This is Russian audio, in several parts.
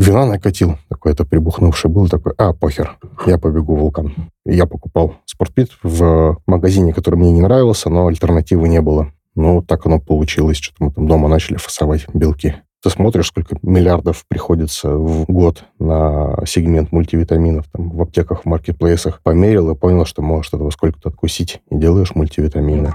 Вина накатил, какой-то прибухнувший был, такой, а, похер, я побегу вулкан. Я покупал спортпит в магазине, который мне не нравился, но альтернативы не было. Ну, так оно получилось. Что-то мы там дома начали фасовать белки. Ты смотришь, сколько миллиардов приходится в год на сегмент мультивитаминов там, в аптеках, в маркетплейсах. Померил и понял, что можешь этого сколько-то откусить. И делаешь мультивитамины.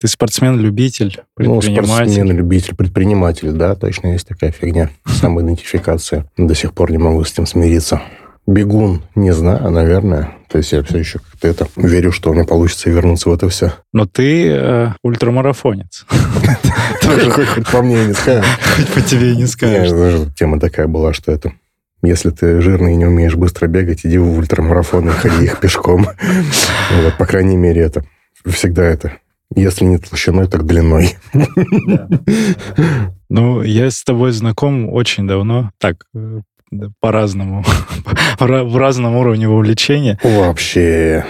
Ты спортсмен-любитель, предприниматель? Ну, спортсмен-любитель, предприниматель, да, точно есть такая фигня. Самоидентификация. До сих пор не могу с этим смириться. Бегун, не знаю, наверное. То есть я все еще как-то это верю, что у меня получится вернуться в это все. Но ты э, ультрамарафонец. Хоть по мне не скажешь. Хоть по тебе не скажешь. Тема такая была, что это если ты жирный и не умеешь быстро бегать, иди в ультрамарафон и ходи их пешком. Вот, по крайней мере, это всегда это если не толщиной, так длиной. Ну, я с тобой знаком очень давно. Так, по-разному, в разном уровне вовлечения. Вообще,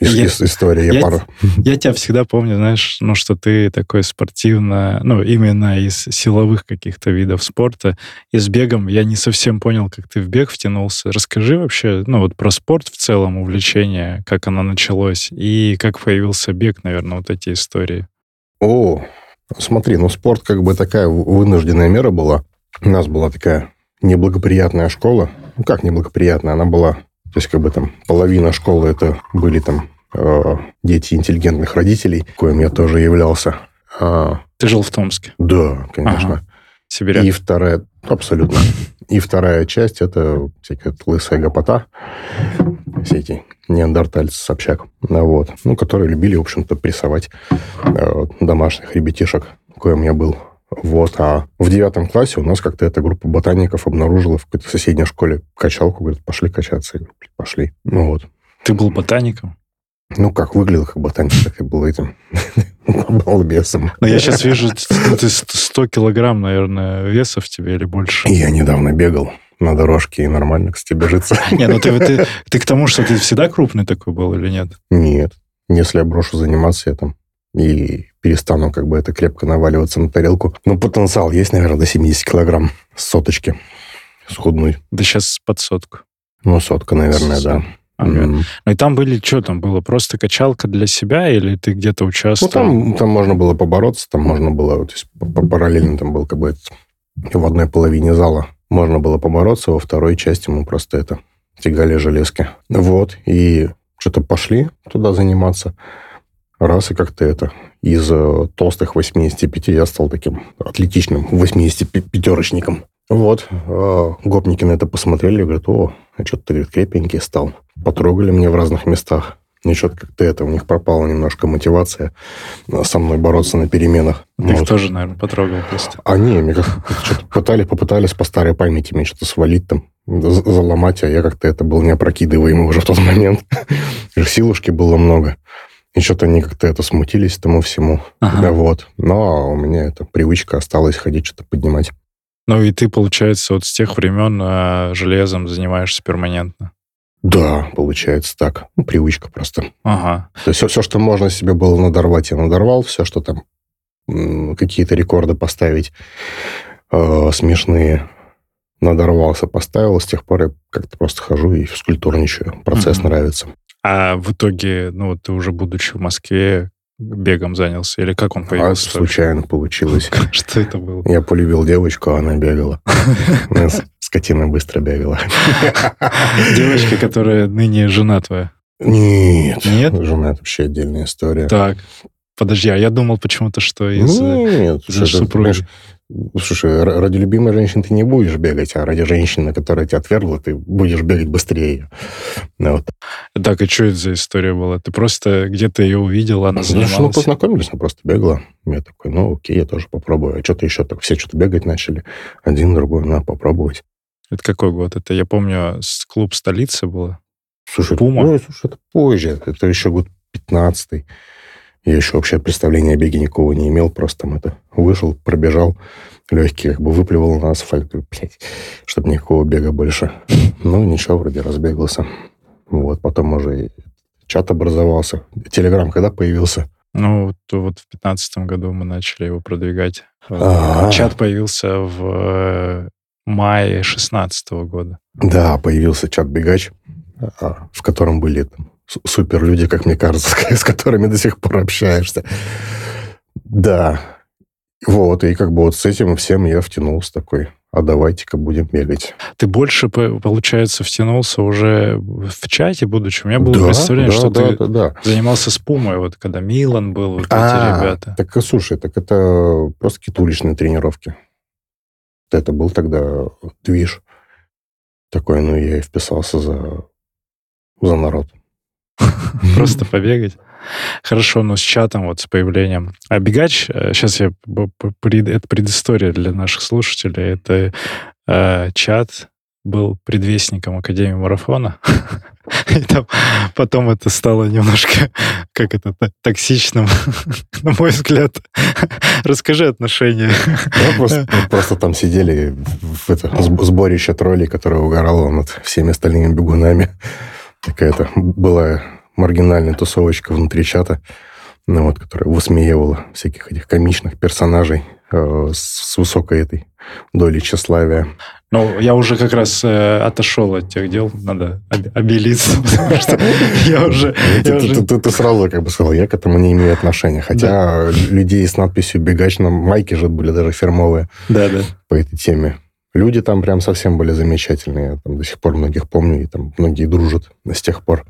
я, история. Я, я, пара. я тебя всегда помню, знаешь, ну, что ты такой спортивно, ну, именно из силовых каких-то видов спорта. И с бегом я не совсем понял, как ты в бег втянулся. Расскажи вообще, ну, вот про спорт в целом, увлечение, как оно началось, и как появился бег, наверное, вот эти истории. О, смотри, ну, спорт как бы такая вынужденная мера была. У нас была такая неблагоприятная школа. Ну, как неблагоприятная? Она была... То есть, как бы там половина школы это были там э, дети интеллигентных родителей, коим я тоже являлся. А, Ты жил в Томске? Да, конечно. Ага. Сибиряк? И вторая... Абсолютно. И вторая часть это всякая лысая гопота, все эти неандертальцы, Собчак, вот, ну, которые любили, в общем-то, прессовать э, домашних ребятишек, коим я был. Вот, а в девятом классе у нас как-то эта группа ботаников обнаружила в какой-то соседней школе качалку, говорит, пошли качаться. Я говорю, пошли. Ну вот. Ты был ботаником? Ну, как выглядел как ботаник, так и был этим балбесом. Но я сейчас вижу, ты 100 килограмм, наверное, веса в тебе или больше. Я недавно бегал на дорожке, и нормально, кстати, бежится. Не, ну ты, ты, ты к тому, что ты всегда крупный такой был или нет? Нет. Если я брошу заниматься, я там и перестану как бы это крепко наваливаться на тарелку. Ну, потенциал есть, наверное, до 70 килограмм с соточки, схудной. Да сейчас под сотку. Ну, сотка, наверное, Сот. да. Ага. Mm. Ну и там были, что там было, просто качалка для себя или ты где-то участвовал? Ну там, там можно было побороться, там можно было, то есть параллельно там был как бы в одной половине зала можно было побороться, во второй части мы просто это тягали железки. Вот, и что-то пошли туда заниматься раз и как-то это. Из э, толстых 85 я стал таким атлетичным 85-терочником. Вот, э, гопники на это посмотрели, говорят, о, а что ты, говорит, крепенький стал. Потрогали мне в разных местах. И что-то как-то это, у них пропала немножко мотивация э, со мной бороться на переменах. Ты вот. тоже, наверное, потрогал просто. Они мне как что-то пытались, попытались по старой памяти мне что-то свалить там, заломать, а я как-то это был неопрокидываемый уже в тот момент. Силушки было много. И что-то они как-то это смутились тому всему. Ага. Вот. Но у меня эта привычка осталась ходить, что-то поднимать. Ну и ты, получается, вот с тех времен э, железом занимаешься перманентно? Да, получается так. Ну, привычка просто. Ага. То есть все, все, что можно себе было надорвать, я надорвал. Все, что там какие-то рекорды поставить э, смешные, надорвался, поставил. С тех пор я как-то просто хожу и физкультурничаю. Процесс угу. нравится. А в итоге, ну, ты уже будучи в Москве, бегом занялся? Или как он появился? А, случайно получилось. Что это было? Я полюбил девочку, а она бегала. Скотина быстро бегала. Девочка, которая ныне жена твоя? Нет. Нет? Жена – это вообще отдельная история. Так. Подожди, а я думал почему-то, что из, Нет, из супруги. Слушай, ради любимой женщины ты не будешь бегать, а ради женщины, которая тебя отвергла, ты будешь бегать быстрее. Ну вот. Так, и что это за история была? Ты просто где-то ее увидел, она занималась? Ну, познакомились, она просто бегала. Я такой, ну, окей, я тоже попробую. А что-то еще так, все что-то бегать начали. Один, другой, на, попробовать. Это какой год? Это, я помню, клуб «Столица» было. Слушай, Пума? ну, слушай, это позже. Это еще год 15 Я еще вообще представления о беге никого не имел. Просто там это вышел, пробежал, легкий как бы выплевал на асфальт. Говорю, блядь, чтобы никакого бега больше. Ну, ничего, вроде разбегался. Вот, потом уже и чат образовался. Телеграм когда появился? Ну, вот, вот в пятнадцатом году мы начали его продвигать. А. Чат появился в э, мае шестнадцатого года. Да, появился чат-бегач, а, в котором были там супер люди, как мне кажется, с которыми до сих пор общаешься. Да. Вот, и как бы вот с этим всем я втянулся такой, а давайте-ка будем бегать. Ты больше, по- получается, втянулся уже в чате, будучи. У меня было да, представление, да, что да, ты да, да. занимался с Пумой, вот когда Милан был, вот А, эти ребята. Так, а, слушай, так это просто какие-то уличные тренировки. Это был тогда движ такой, ну, я и вписался за, за народ. Просто побегать. Хорошо, но с чатом, вот с появлением. А Бегач, сейчас я... п- пред- Это предыстория для наших слушателей. Это э, чат был предвестником Академии марафона. И там потом это стало немножко, как это, токсичным, на мой взгляд. Расскажи отношения. Ну, просто, мы просто там сидели в это сб- сборище троллей, которое угорало над всеми остальными бегунами. Такая-то была маргинальная тусовочка внутри чата, ну, вот, которая высмеивала всяких этих комичных персонажей э, с, высокой этой долей тщеславия. Ну, я уже как раз э, отошел от тех дел, надо об- обелиться, потому что я уже... Ты, сразу как бы сказал, я к этому не имею отношения. Хотя людей с надписью «Бегач» на майке же были даже фирмовые по этой теме. Люди там прям совсем были замечательные. Я там до сих пор многих помню, и там многие дружат с тех пор.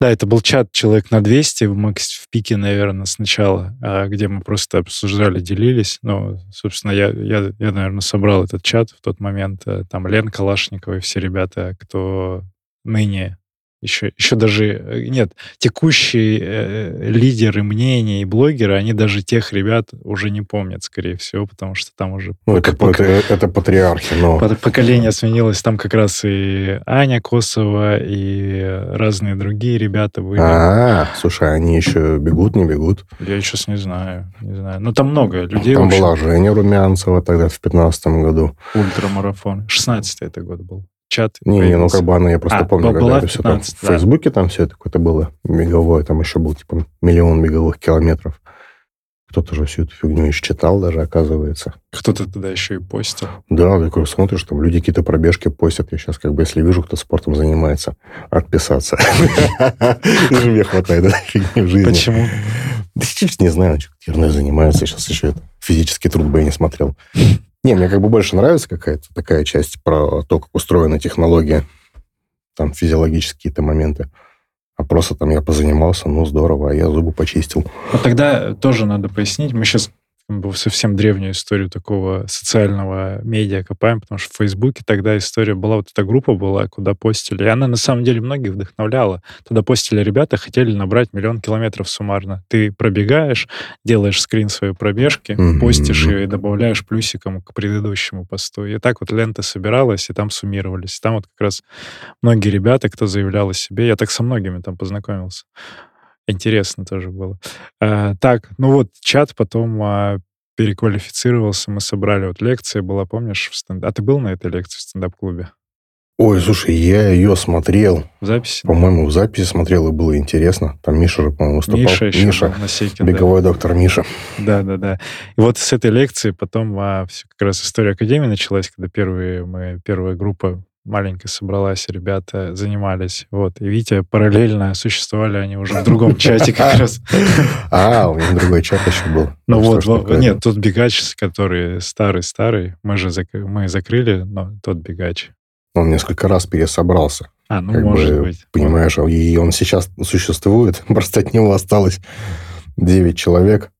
Да, это был чат человек на 200 в, макс- в пике, наверное, сначала, а, где мы просто обсуждали, делились. Ну, собственно, я, я, я, наверное, собрал этот чат в тот момент. Э, Там Лен Калашникова и все ребята, кто ныне еще, еще даже... э, Нет, текущие э, лидеры мнений и блогеры, они даже тех ребят уже не помнят, скорее всего, потому что там уже Ну, это, пока- это, это патриархи, но... Поколение сменилось, там как раз и Аня Косова, и разные другие ребята были. А, слушай, они еще бегут, не бегут. Я сейчас не знаю, не знаю. Ну, там много людей. Там была Женя Румянцева тогда в 15 году. Ультрамарафон. 16 это год был. Чат Не, не, ну появился. как бы она, я просто А, помню, б- когда это все там 15, в. Фейсбуке там все это какое-то было беговое, там еще был типа миллион беговых километров. Кто-то же всю эту фигню еще читал даже, оказывается. Кто-то туда еще и постил. Да, такой смотришь, там люди какие-то пробежки постят. Я сейчас как бы, если вижу, кто спортом занимается, отписаться. Мне хватает этой фигни в жизни. Почему? Да не знаю, что ерной занимаются. Сейчас еще физический труд бы я не смотрел. Не, мне как бы больше нравится какая-то такая часть про то, как устроена технология. Там физиологические какие-то моменты. А просто там я позанимался, ну здорово, а я зубы почистил. Ну, тогда тоже надо пояснить. Мы сейчас совсем древнюю историю такого социального медиа копаем, потому что в Фейсбуке тогда история была, вот эта группа была, куда постили, и она на самом деле многих вдохновляла. Туда постили ребята, хотели набрать миллион километров суммарно. Ты пробегаешь, делаешь скрин своей пробежки, Мгм. постишь ее и добавляешь плюсиком к предыдущему посту. И так вот лента собиралась, и там суммировались. Там вот как раз многие ребята, кто заявлял о себе, я так со многими там познакомился. Интересно тоже было. А, так, ну вот чат потом а, переквалифицировался, мы собрали вот лекция была, помнишь, в стенд... А ты был на этой лекции в стендап-клубе? Ой, слушай, я ее смотрел. В записи? По-моему, в записи смотрел, и было интересно. Там Миша же, по-моему, выступал. Миша еще Миша, был, Насекин, да. беговой доктор Миша. Да, да, да. И вот с этой лекции потом а, всё как раз история Академии началась, когда первые, мы, первая группа маленькая собралась, ребята занимались. Вот. И Витя параллельно существовали они уже в другом чате как раз. А, у них другой чат еще был. Ну вот, нет, тот бегач, который старый-старый, мы же мы закрыли, но тот бегач. Он несколько раз пересобрался. А, ну, может бы, быть. Понимаешь, и он сейчас существует. Просто от него осталось 9 человек.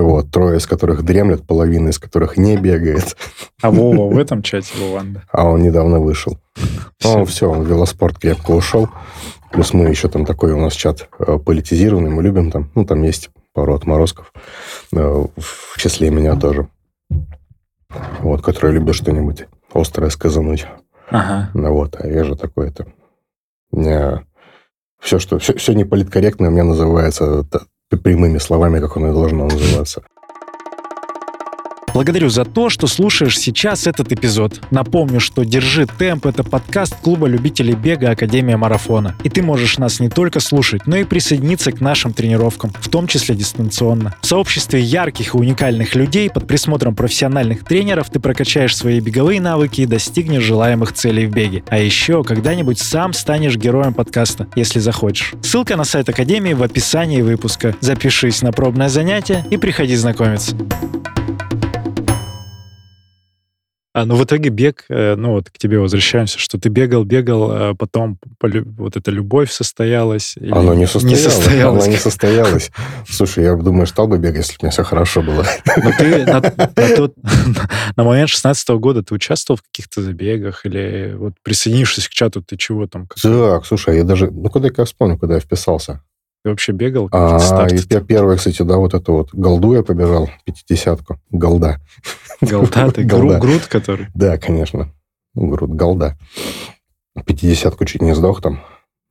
Вот, трое из которых дремлет, половина из которых не бегает. А Вова в этом чате, Вованда? А он недавно вышел. Ну, все, он в велоспорт крепко ушел. Плюс мы еще там такой у нас чат э, политизированный, мы любим там, ну, там есть пару отморозков, э, в числе меня тоже. Вот, которые любят что-нибудь острое сказануть. Ага. Ну вот, а я же такой-то. Не, Все, что, все, все неполиткорректно у меня называется прямыми словами, как оно и должно называться. Благодарю за то, что слушаешь сейчас этот эпизод. Напомню, что «Держи темп» — это подкаст клуба любителей бега Академия Марафона. И ты можешь нас не только слушать, но и присоединиться к нашим тренировкам, в том числе дистанционно. В сообществе ярких и уникальных людей под присмотром профессиональных тренеров ты прокачаешь свои беговые навыки и достигнешь желаемых целей в беге. А еще когда-нибудь сам станешь героем подкаста, если захочешь. Ссылка на сайт Академии в описании выпуска. Запишись на пробное занятие и приходи знакомиться. А, ну, в итоге бег, э, ну, вот к тебе возвращаемся, что ты бегал, бегал, а потом вот эта любовь состоялась? Оно не состоялось. Не состоялось. Оно не состоялось. Слушай, я думаю, стал бы бегать, если бы у меня все хорошо было. Но ты на, на, тот, на момент 16 -го года ты участвовал в каких-то забегах или вот присоединившись к чату, ты чего там? Как... Так, слушай, я даже... Ну, куда я вспомню, куда я вписался. Ты вообще бегал? А, и я первый, кстати, да, вот это вот голду я побежал, пятидесятку, голда. Голда, ты голда. груд который? Да, конечно, груд, голда. Пятидесятку чуть не сдох там,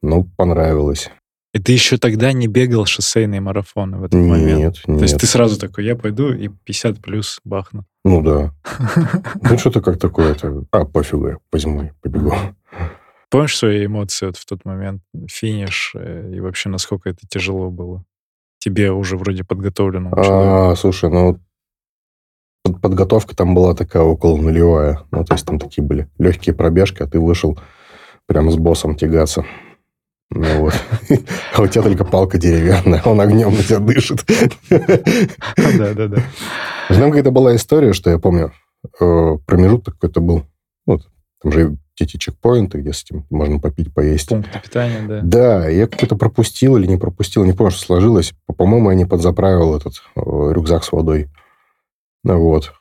ну, понравилось. И ты еще тогда не бегал шоссейные марафоны в этот нет, момент? Нет, То есть ты сразу такой, я пойду и 50 плюс бахну? Ну да. Ну что-то как такое-то, а пофигу, я возьму, побегу. Помнишь свои эмоции вот в тот момент, финиш, э, и вообще насколько это тяжело было? Тебе уже вроде подготовленному А, слушай, ну подготовка там была такая около нулевая. Ну, то есть там такие были легкие пробежки, а ты вышел прям с боссом тягаться. Ну вот. А у тебя только палка деревянная, он огнем на тебя дышит. Да, да, да. Там какая-то была история, что я помню, э, промежуток какой-то был. Вот, там же эти чекпоинты, где с этим можно попить, поесть. Пункты питания, да. Да, я какой-то пропустил или не пропустил, не помню, что сложилось. По-моему, я не подзаправил этот э, рюкзак с водой. Ну вот.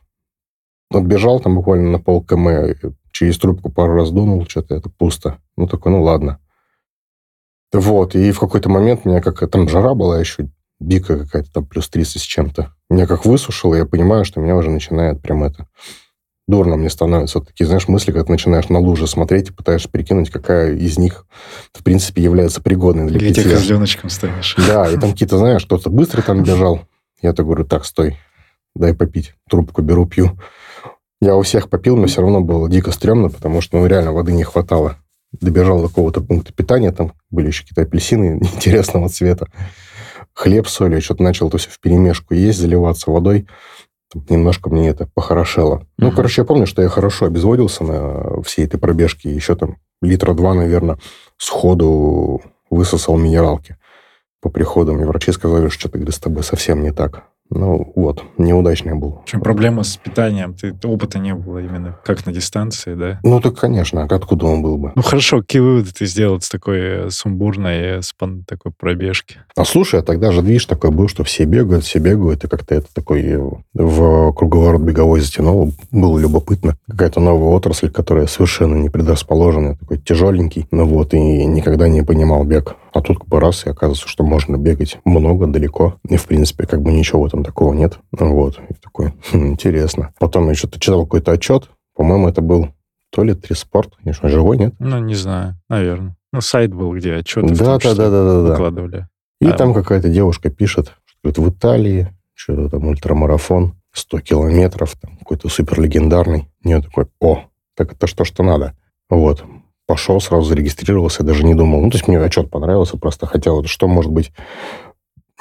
Отбежал там буквально на пол км, через трубку пару раз дунул, что-то это пусто. Ну, такой, ну, ладно. Вот, и в какой-то момент меня как... Там жара была еще дикая какая-то, там плюс 30 с чем-то. Меня как высушило, я понимаю, что меня уже начинает прям это дурно мне становятся вот такие, знаешь, мысли, когда ты начинаешь на лужи смотреть и пытаешься прикинуть, какая из них, в принципе, является пригодной для питья. Или козленочком станешь. Да, и там какие-то, знаешь, кто-то быстро там бежал. Я-то говорю, так, стой, дай попить. Трубку беру, пью. Я у всех попил, но все равно было дико стрёмно, потому что, ну, реально воды не хватало. Добежал до какого-то пункта питания, там были еще какие-то апельсины интересного цвета. Хлеб с солью, что-то начал то все в перемешку есть, заливаться водой немножко мне это похорошело. Mm-hmm. Ну, короче, я помню, что я хорошо обезводился на всей этой пробежке. Еще там литра два, наверное, сходу высосал минералки по приходу. Мне врачи сказали, что что-то, с тобой совсем не так. Ну, вот, неудачный был. В чем проблема с питанием? Ты, опыта не было именно как на дистанции, да? Ну, так, конечно. Откуда он был бы? Ну, хорошо. Какие выводы ты сделал с такой э, сумбурной, э, спан, такой пробежки? А слушай, а тогда же движ такой был, что все бегают, все бегают, и как-то это такой э, в круговорот беговой затянул. Было любопытно. Какая-то новая отрасль, которая совершенно не предрасположена, такой тяжеленький. Ну вот, и никогда не понимал бег. А тут как бы раз, и оказывается, что можно бегать много, далеко. И, в принципе, как бы ничего в этом такого нет. Вот. И такой, хм, интересно. Потом я что-то читал какой-то отчет. По-моему, это был то ли Триспорт. Конечно, живой, нет? Ну, не знаю. Наверное. Ну, сайт был, где отчеты да, да, да, да, да, выкладывали. И а, там какая-то девушка пишет, что в Италии что-то там ультрамарафон, 100 километров, там какой-то супер легендарный. Я такой, о, так это что, что надо. Вот пошел, сразу зарегистрировался, даже не думал. Ну, то есть мне отчет понравился, просто хотел, что может быть...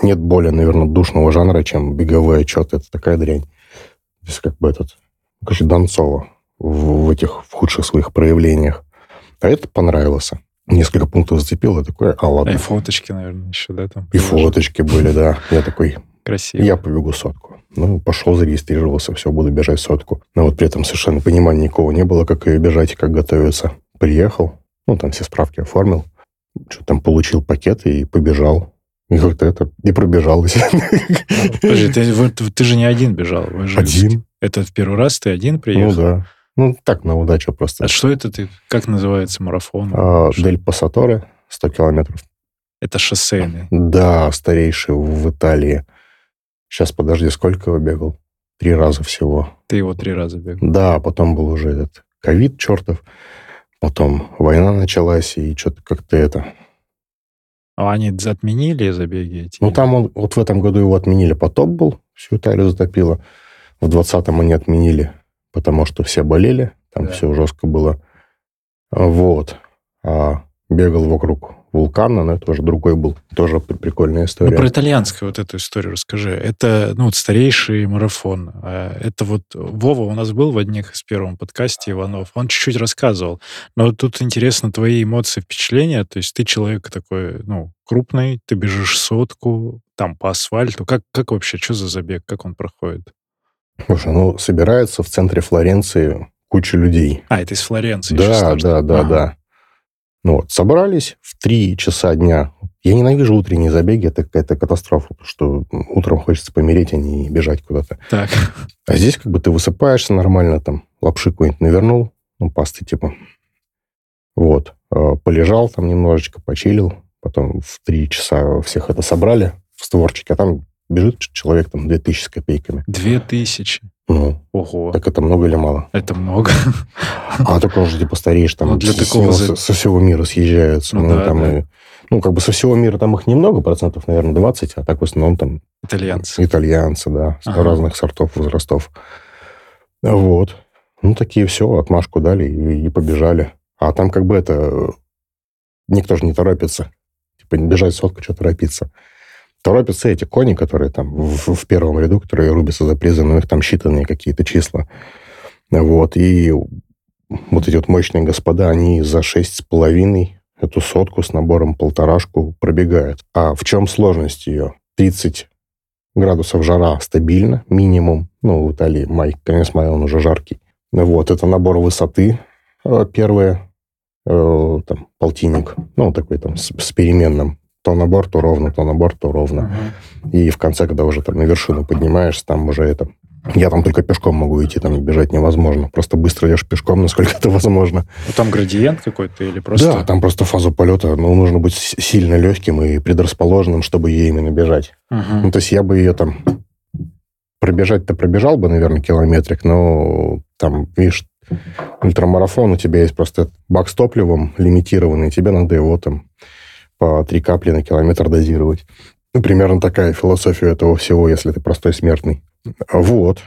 Нет более, наверное, душного жанра, чем беговой отчет. Это такая дрянь. То есть как бы этот... Короче, Донцова в, в этих в худших своих проявлениях. А это понравился. Несколько пунктов зацепил, и такой, а ладно. И фоточки, наверное, еще, да? Там и фоточки были, да. Я такой, Красиво. Я побегу сотку. Ну, пошел, зарегистрировался, все, буду бежать сотку. Но вот при этом совершенно понимания никого не было, как ее бежать и как готовиться. Приехал, ну, там все справки оформил, что там получил пакет и побежал. И как-то это и пробежалось. Подожди, ты, ты же не один бежал. Вы же один. Это в первый раз ты один приехал? Ну да. Ну, так, на удачу просто. А что это ты? Как называется марафон? А, Дель Пассаторе, 100 километров. Это шоссейный? Да, старейший в Италии. Сейчас, подожди, сколько его бегал? Три раза всего. Ты его три раза бегал? Да, потом был уже этот ковид чертов. Потом война началась, и что-то как-то это... А они отменили забеги эти? Ну, там он, вот в этом году его отменили, потоп был, всю Италию затопило. В 20-м они отменили, потому что все болели, там Да. все жестко было. Вот. А бегал вокруг вулкана, но это уже другой был. Тоже при- прикольная Ну, история. про итальянскую вот эту историю расскажи. Это, ну, вот старейший марафон. А Это вот Вова у нас был в одних из первом подкасте Иванов. Он чуть-чуть рассказывал. Но тут интересно твои эмоции, впечатления. То есть ты человек такой, ну, крупный, ты бежишь сотку, там по асфальту. Как, как вообще, что за забег, как он проходит? Слушай, ну, собирается в центре Флоренции куча людей. А, это из Флоренции. Да, да, да, Ага. да. Ну вот, собрались в 3 часа дня. Я ненавижу утренние забеги, это какая-то катастрофа, потому что утром хочется помереть, а не бежать куда-то. Так, А здесь как бы ты высыпаешься нормально, там, лапши какой-нибудь навернул, ну, пасты типа. Вот. Э, Полежал там немножечко, почилил. Потом в 3 часа всех это собрали в створчике, а там бежит человек там 2000 с копейками. две тысячи. Ну, Ого, так это много или мало? это много. А только уже типа стареешь, там Ну, для с- такого с- за- со всего мира съезжаются. Ну Ну, да, там да. и- ну, как бы со всего мира там их немного, процентов, наверное, 20, а так в основном там Итальянцы. итальянцы, да, с Ага. разных сортов, возрастов. Вот. Ну, такие все, отмашку дали и, и побежали. А там как бы это... Никто же не торопится. Типа бежать сотку, что торопиться. Торопятся эти кони, которые там в, в первом ряду, которые рубятся за призы, но их там считанные какие-то числа. Вот. И вот эти вот мощные господа, они за шесть с половиной эту сотку с набором полторашку пробегают. А в чем сложность ее? 30 градусов жара стабильно, минимум. Ну, в Италии май, конец мая, он уже жаркий. Вот, это набор высоты э, первое, э, там, полтинник, ну, такой там с, с переменным. То набор, то ровно, то набор, то ровно. Ага. И в конце, когда уже там на вершину поднимаешься, там уже это... Я там только пешком могу идти, там бежать невозможно. Просто быстро идешь пешком, насколько это возможно. Ну, там градиент какой-то или просто... Да, там просто фазу полета, ну, нужно быть сильно легким и предрасположенным, чтобы ей именно бежать. Мгм. Ну, то есть я бы ее там пробежать-то пробежал бы, наверное, километрик, но там, видишь, ультрамарафон, у тебя есть просто бак с топливом лимитированный, тебе надо его там по три капли на километр дозировать. Ну, примерно такая философия этого всего, если ты простой смертный. Вот.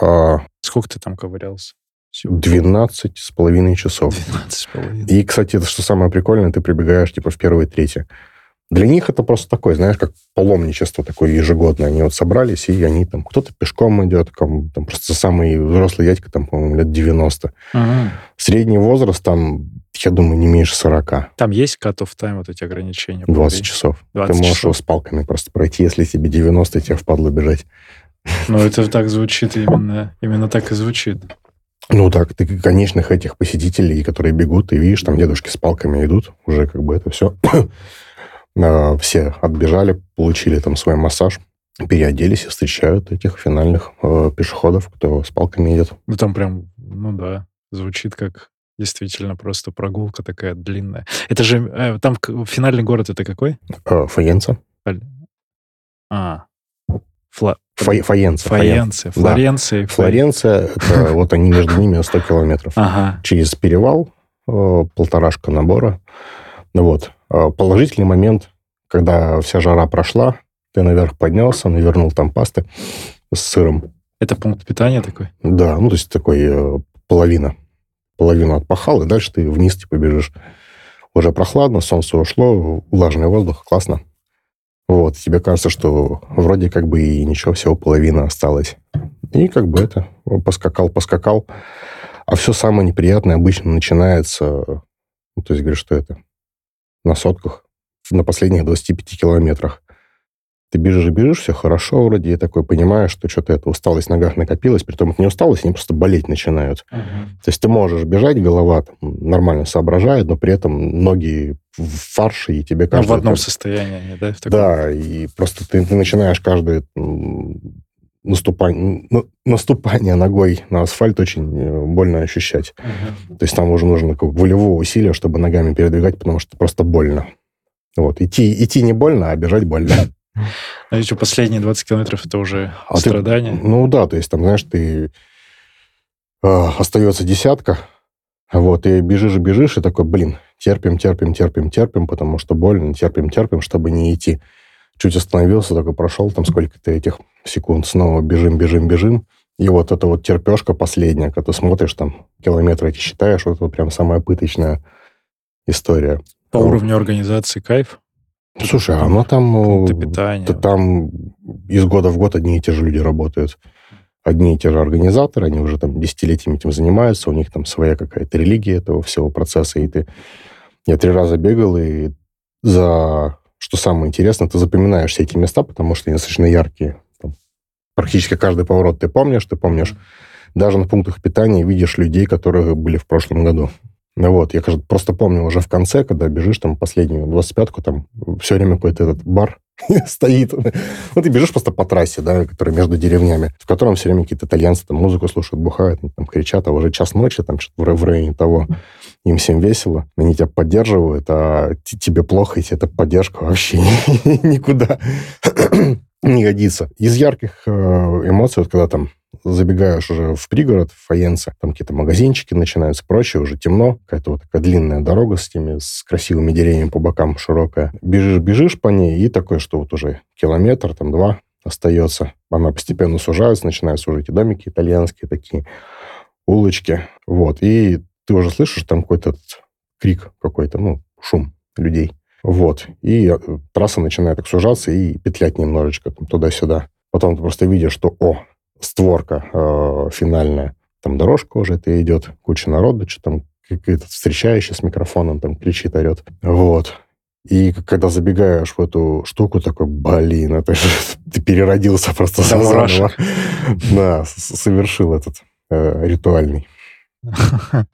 А, Сколько ты там ковырялся? Всего 12 с половиной часов. 12 с половиной. И, кстати, это что самое прикольное, ты прибегаешь типа в первые трети. Для них это просто такое, знаешь, как паломничество такое ежегодное. Они вот собрались, и они там, кто-то пешком идет, кому, там просто самый взрослый дядька, там, по-моему, лет 90. Ага. Средний возраст там, я думаю, не меньше 40. Там есть cut-off time, вот эти ограничения? по 20 времени? часов. 20 ты можешь часов. его с палками просто пройти, если тебе 90, тебе впадло бежать. Ну, это так звучит именно, именно так и звучит. Ну так, ты конечных этих посетителей, которые бегут, ты видишь, там дедушки с палками идут, уже как бы это все. А, Все отбежали, получили там свой массаж, переоделись и встречают этих финальных э, пешеходов, кто с палками идет. Ну, там прям, ну да, звучит как действительно просто прогулка такая длинная. Это же, э, там финальный город это какой? Э, Фаенца? А, Фла... Фа- Фаенца. Фаен- Фаенция, Да. Флоренция. Фа- Флоренция, это вот они между ними 100 километров. Ага. Через перевал э, полторашка набора. Ну Вот. Э, Положительный момент, когда вся жара прошла, ты наверх поднялся, навернул там пасты с сыром. Это пункт питания такой? Да, ну, то есть такой э, половина. Половину отпахал, и дальше ты вниз типа бежишь. Уже прохладно, солнце ушло, влажный воздух, классно. Вот, тебе кажется, что вроде как бы и ничего, всего половина осталась. И как бы это, поскакал, поскакал. А все самое неприятное обычно начинается, ну, то есть, говорю, что это, на сотках, на последних 25 километрах. Ты бежишь, бежишь, все хорошо вроде, и такой понимаешь, что что-то это усталость в ногах накопилась, притом это не усталость, они просто болеть начинают. То есть ты можешь бежать, голова там нормально соображает, но при этом ноги в фарше, и тебе Ну, кажется... в одном это- состоянии да? Да, и просто ты, ты начинаешь каждое м, наступание, ну, наступание ногой на асфальт очень э, больно ощущать. Мгм. То есть там уже нужно волевого усилия, чтобы ногами передвигать, потому что просто больно. Вот. Идти, идти не больно, а бежать больно. А еще последние 20 километров это уже А ты- страдания. Ну да, то есть там, знаешь, ты... э, остается десятка, вот, и бежишь, бежишь, и такой, блин, терпим, терпим, терпим, терпим, потому что больно, терпим, терпим, чтобы не идти. Чуть остановился, только прошел там сколько-то этих секунд, снова бежим, бежим, бежим. И вот эта вот терпешка последняя, когда ты смотришь там, километры эти считаешь, вот это вот прям самая пыточная история. По уровню организации кайф? Слушай, а оно там... Это питание. Там из года в год одни и те же люди работают. Одни и те же организаторы, они уже там десятилетиями этим занимаются, у них там своя какая-то религия этого всего процесса, и ты... Я три раза бегал, и за... Что самое интересное, ты запоминаешь все эти места, потому что они достаточно яркие. Там, практически каждый поворот ты помнишь, ты помнишь. Даже на пунктах питания видишь людей, которые были в прошлом году. Ну вот, я кажется, просто помню уже в конце, когда бежишь там последнюю 25-ку, там все время какой-то этот бар стоит. Вот ты бежишь просто по трассе, да, которая между деревнями, в котором все время какие-то итальянцы там музыку слушают, бухают, там кричат, а уже час ночи, там что-то в районе того, им всем весело, они тебя поддерживают, а тебе плохо, и тебе эта поддержка вообще никуда не годится. Из ярких э, эмоций, вот когда там забегаешь уже в пригород, в Фаенце, там какие-то магазинчики начинаются, прочее, уже темно, какая-то вот такая длинная дорога с теми, с красивыми деревьями по бокам, широкая. Бежишь, бежишь по ней, и такое, что вот уже километр, там два остается. Она постепенно сужается, начинаются уже эти домики итальянские такие, улочки, вот, и ты уже слышишь там какой-то крик какой-то, ну, шум людей. Вот. И э, трасса начинает так сужаться и петлять немножечко там, туда-сюда. Потом ты просто видишь, что, о, створка э, финальная. Там дорожка уже это идет, куча народа, что там какой-то встречающий с микрофоном там кричит, орет. Вот. И когда забегаешь в эту штуку, такой, блин, это же ты переродился просто да, заново. Да, совершил этот э, ритуальный.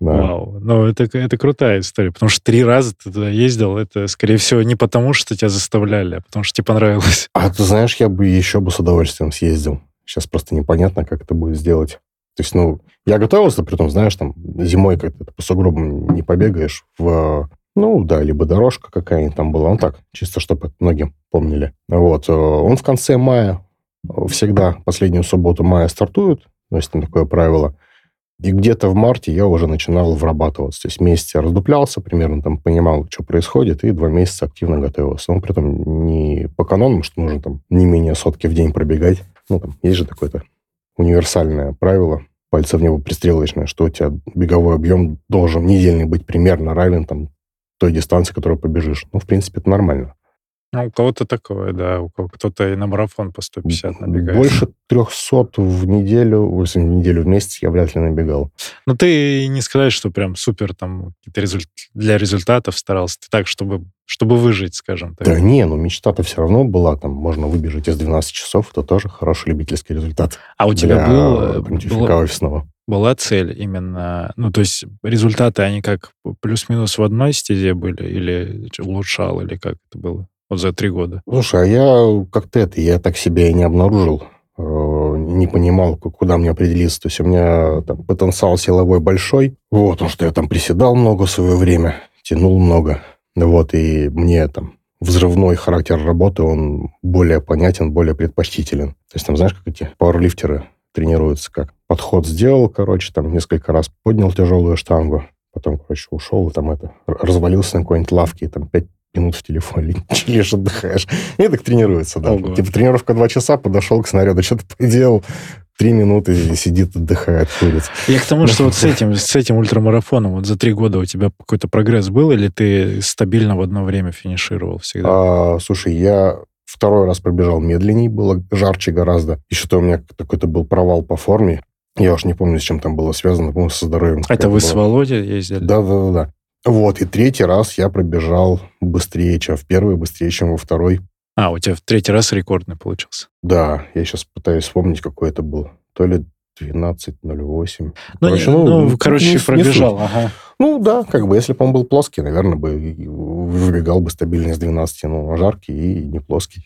Да. Вау. Ну, это, это крутая история, потому что три раза ты туда ездил, это, скорее всего, не потому, что тебя заставляли, а потому что тебе понравилось. А ты знаешь, я бы еще бы с удовольствием съездил. Сейчас просто непонятно, как это будет сделать. То есть, ну, я готовился, при том, знаешь, там, зимой как-то по сугробам не побегаешь в, ну, да, либо дорожка какая-нибудь там была, ну, так, чисто чтобы многим помнили. Вот, э, он в конце мая всегда, последнюю субботу мая стартует, то есть там такое правило. И где-то в марте я уже начинал врабатываться. То есть месяц я раздуплялся, примерно там понимал, что происходит, и два месяца активно готовился. Но при этом не по канонам, что нужно там не менее сотки в день пробегать, ну, там есть же такое-то универсальное правило, пальцев в небо пристрелочное, что у тебя беговой объем должен недельный быть примерно равен там той дистанции, которую побежишь. Ну, в принципе, это нормально. Ну, у кого-то такое, да. У кого кто-то и на марафон по 150 набегает. Больше 300 в неделю, в неделю в месяц я вряд ли набегал. Ну, ты не сказать, что прям супер там результ... для результатов старался. Ты так, чтобы, чтобы выжить, скажем так. Да не, ну мечта-то все равно была. Там можно выбежать из 12 часов. Это тоже хороший любительский результат. А у тебя был... Было, офисного. Была цель именно... Ну, то есть результаты, они как плюс-минус в одной стезе были? Или улучшал? Или как это было? Вот за три года. Слушай, а я как-то это, я так себя и не обнаружил. Э, не понимал, куда мне определиться. То есть у меня там потенциал силовой большой. Вот, потому что я там приседал много в свое время, тянул много. Вот, и мне там взрывной характер работы, он более понятен, более предпочтителен. То есть там, знаешь, как эти пауэрлифтеры тренируются, как подход сделал, короче, там несколько раз поднял тяжелую штангу, потом, короче, ушел, там это, развалился на какой-нибудь лавке, и там пять минут в телефоне чилишь, отдыхаешь. И так тренируется, да. Ого. Типа тренировка два часа, подошел к снаряду, что-то поделал, три минуты сидит, отдыхает, курит. Я к тому, что вот с этим, с этим ультрамарафоном вот за три года у тебя какой-то прогресс был, или ты стабильно в одно время финишировал всегда? А, слушай, я второй раз пробежал медленней, было жарче гораздо. Еще то у меня какой-то был провал по форме. Я уж не помню, с чем там было связано, по-моему, со здоровьем. Это вы было. с Володей ездили? Да, да, да, да. Вот, и третий раз я пробежал быстрее, чем в первый, быстрее, чем во второй. А, у тебя в третий раз рекордный получился? Да, я сейчас пытаюсь вспомнить, какой это был. То ли 12.08. Ну, короче, ну, ну, короче не, пробежал. Не ага. Ну, да, как бы, если бы он был плоский, наверное, бы выбегал бы стабильно с 12, ну, жаркий и не плоский.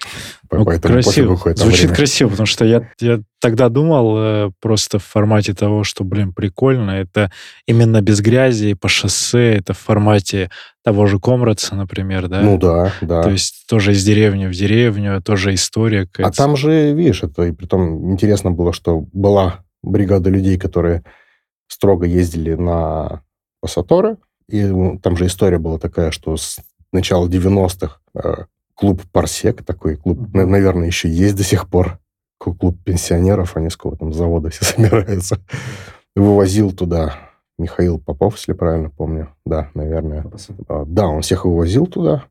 Ну, Поэтому красиво. Звучит время. красиво, потому что я, я тогда думал э, просто в формате того, что, блин, прикольно, это именно без грязи, по шоссе, это в формате того же Комрадса, например, да? Ну, да, да. То есть тоже из деревни в деревню, тоже история. А там же, видишь, это, и притом интересно было, что была бригада людей, которые строго ездили на Пассаторы, И ну, там же история была такая, что с начала 90-х э, клуб «Парсек», такой клуб, наверное, еще есть до сих пор, клуб пенсионеров, они с какого там завода все собираются, вывозил туда Михаил Попов, если правильно помню. Да, наверное. А, да, он всех вывозил туда.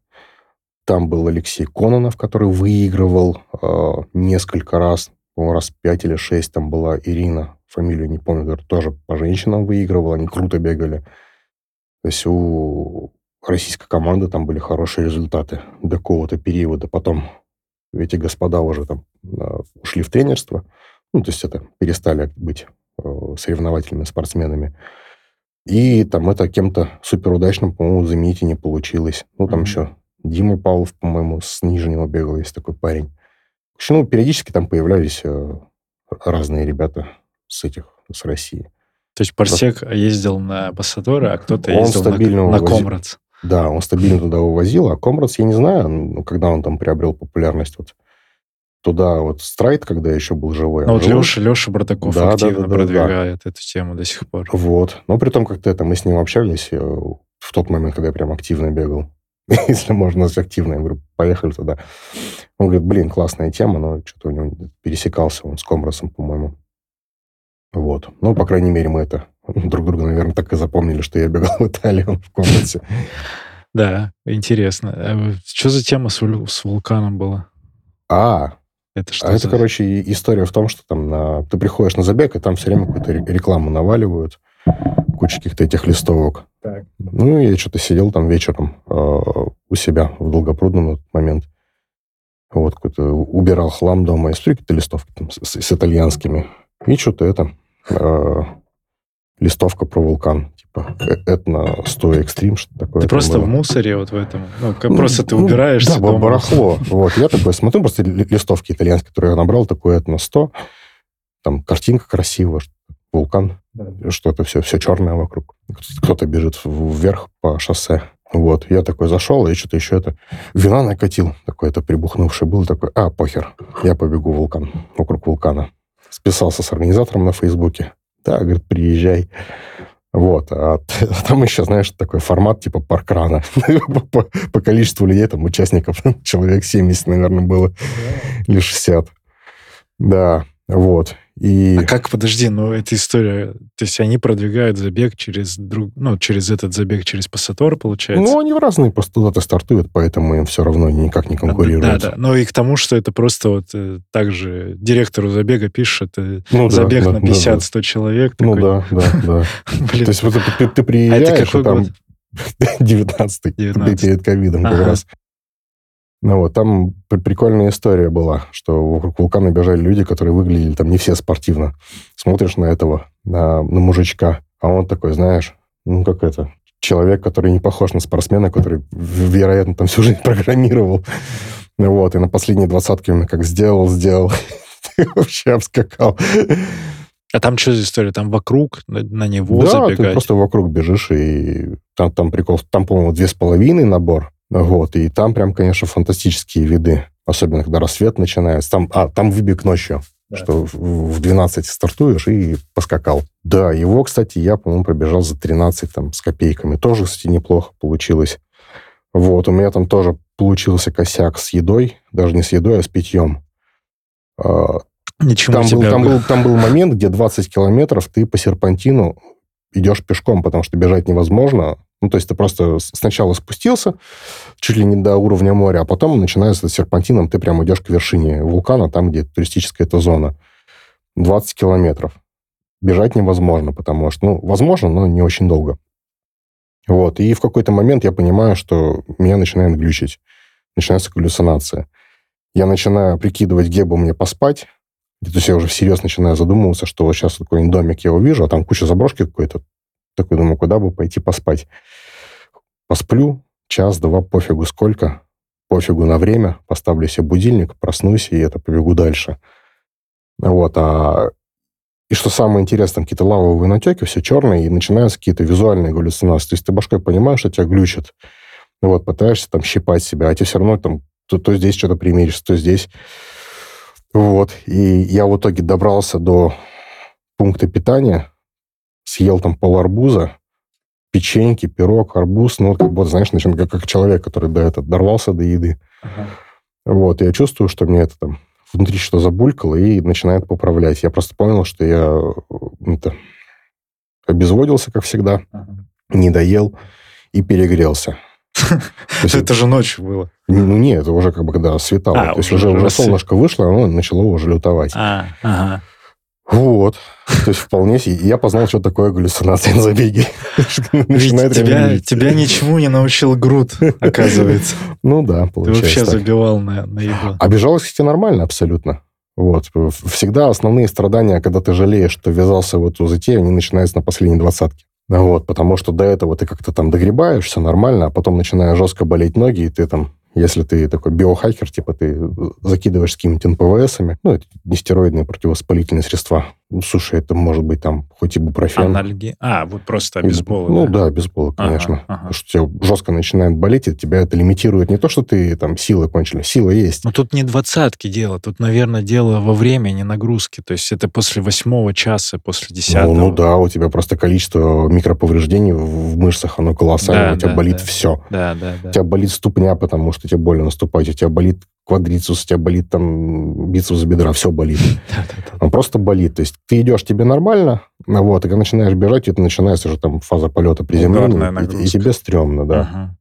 Там был Алексей Кононов, который выигрывал э, несколько раз, раз пять или шесть. Там была Ирина, фамилию не помню, говорю, тоже по женщинам выигрывала, они круто бегали. То есть у российской команды там были хорошие результаты до какого-то периода. Потом эти господа уже там э, ушли в тренерство. Ну, то есть это перестали быть э, соревновательными спортсменами. И там это кем-то суперудачным, по-моему, заменить и не получилось. Ну, там mm-hmm. еще Дима Павлов, по-моему, с Нижнего бегал, есть такой парень. Ну, периодически там появлялись э, разные ребята с этих, с России. То есть Парсек Просто... ездил на Пассаторы, а кто-то ездил на, на Комрадс. Да, он стабильно туда увозил, а Комрадс, я не знаю, ну, когда он там приобрел популярность. Вот туда вот Страйт, когда еще был живой. Ну, вот живой. Леша, Леша Бардаков да, активно да, да, продвигает да. эту тему до сих пор. Вот. Но при том, как-то это мы с ним общались э, в тот момент, когда я прям активно бегал. Если можно назвать активно. Я говорю, поехали туда. Он говорит, блин, классная тема, но что-то у него пересекался он с Комросом, по-моему. Вот. Ну, по крайней мере, мы это друг друга, наверное, так и запомнили, что я бегал в Италию в комнате. Да, интересно. А что за тема с, с вулканом была? А, это что? А это, короче, история в том, что там на... ты приходишь на забег, и там все время какую-то рекламу наваливают, куча каких-то этих листовок. Так. Ну, я что-то сидел там вечером э, у себя в Долгопрудном на тот момент. Вот, какой-то убирал хлам дома, и смотрю, какие-то листовки там с, с, итальянскими. И что-то это... Э, листовка про вулкан типа этно 100 экстрим, что такое. Ты просто было. в мусоре вот в этом, ну, просто ты ну, убираешься Да, дома. барахло. Вот, я такой смотрю, просто листовки итальянские, которые я набрал, такое этно 100, там картинка красивая, вулкан, да. что-то все, все черное вокруг. Кто-то бежит вверх по шоссе. Вот, я такой зашел, и что-то еще это... Вина накатил, такой-то прибухнувший был, такой, а, похер, я побегу вулкан, вокруг вулкана. Списался с организатором на Фейсбуке. Да, говорит, приезжай. Вот. А там еще, знаешь, такой формат типа паркрана. по, по количеству людей, там, участников, человек 70, наверное, было. Или 60. Да, вот. И... А как, подожди, ну, эта история, то есть они продвигают забег через друг, ну, через этот забег, через Пассатор, получается? Ну, они в разные постулаты стартуют, поэтому им все равно никак не конкурируют. Да, да, ну и к тому, что это просто вот э, также директору забега пишет, э, ну, забег да, на 50-100 да, да. человек. Ну такой... да, да, да. Блин. То есть вот ты, ты приезжаешь, а это какой там 19-й, перед ковидом как раз. Ну вот, там прикольная история была, что вокруг вулкана бежали люди, которые выглядели там не все спортивно. Смотришь на этого, на, на мужичка, а он такой, знаешь, ну как это, человек, который не похож на спортсмена, который, вероятно, там всю жизнь программировал. Вот, и на последней двадцатке он как сделал, сделал, вообще обскакал. А там что за история? Там вокруг, на, него да, забегать? ты просто вокруг бежишь, и там, там прикол, там, по-моему, две с половиной набор, вот, и там прям, конечно, фантастические виды, особенно когда рассвет начинается. Там, а, там выбег ночью, да. что в 12 стартуешь и поскакал. Да, его, кстати, я, по-моему, пробежал за 13 там, с копейками. Тоже, кстати, неплохо получилось. Вот, у меня там тоже получился косяк с едой, даже не с едой, а с питьем. А, Ничего там, был, там, был, там был момент, где 20 километров ты по серпантину идешь пешком, потому что бежать невозможно, ну, то есть ты просто сначала спустился чуть ли не до уровня моря, а потом, начиная с серпантином, ты прямо идешь к вершине вулкана, там, где туристическая эта зона. 20 километров. Бежать невозможно, потому что, ну, возможно, но не очень долго. Вот. И в какой-то момент я понимаю, что меня начинает глючить. Начинается галлюцинация. Я начинаю прикидывать, где бы мне поспать. То есть я уже всерьез начинаю задумываться, что вот сейчас какой-нибудь домик я увижу, а там куча заброшки какой-то. Такой думаю, куда бы пойти поспать. Посплю час-два, пофигу сколько, пофигу на время, поставлю себе будильник, проснусь, и это побегу дальше. Вот, а и что самое интересное, какие-то лавовые натеки, все черные, и начинаются какие-то визуальные галлюцинации. То есть ты башкой понимаешь, что тебя глючит. Вот, пытаешься там щипать себя, а тебе все равно там то, то здесь что-то примеришь, то здесь. Вот. И я в итоге добрался до пункта питания, съел там пол арбуза, печеньки, пирог, арбуз, ну, как бы, знаешь, начинает как, как человек, который до этого дорвался до еды. Ага. Вот, я чувствую, что мне это там внутри что забулькало и начинает поправлять. Я просто понял, что я э, это, обезводился, как всегда, Ага. не доел и перегрелся. Это же ночью было. Ну, нет, это уже как бы когда светало. А, То есть уже уже, солнышко вышло, оно начало уже лютовать. Вот. То есть вполне себе. Я познал, что такое галлюцинации на забеге. Тебя, тебя ничему не научил груд, оказывается. Ну да, Ты получается вообще так. забивал на, на еду. А бежалось, кстати, нормально абсолютно. Вот. Всегда основные страдания, когда ты жалеешь, что ввязался в эту затею, они начинаются на последней двадцатке. Вот, потому что до этого ты как-то там догребаешь, все нормально, а потом начинают жестко болеть ноги, и ты там, если ты такой биохакер, типа ты закидываешь с какими-то НПВСами, ну, это нестероидные противовоспалительные средства. Ну, слушай, это может быть там хоть ибупрофен. Анальги. А, вот просто обезболы. Ну да, обезболы, Ага, конечно. ага. Потому что тебя жестко начинает болеть, и тебя это лимитирует. Не то, что ты там силы кончили, сила есть. Но тут не двадцатки дело, тут, наверное, дело во времени нагрузки. То есть это после восьмого часа, после десятого. Ну, ну да, у тебя просто количество микроповреждений в в мышцах, оно колоссальное, Да, у тебя да, болит да. все. Да, да, да. У тебя болит ступня, потому что тебе больно наступать, у тебя болит квадрицус, у тебя болит там бицепс бедра, все болит. Он просто болит. То есть ты идешь, тебе нормально, а вот, и когда начинаешь бежать, это начинается уже там фаза полета приземления, и- тебе стрёмно, да. Ага.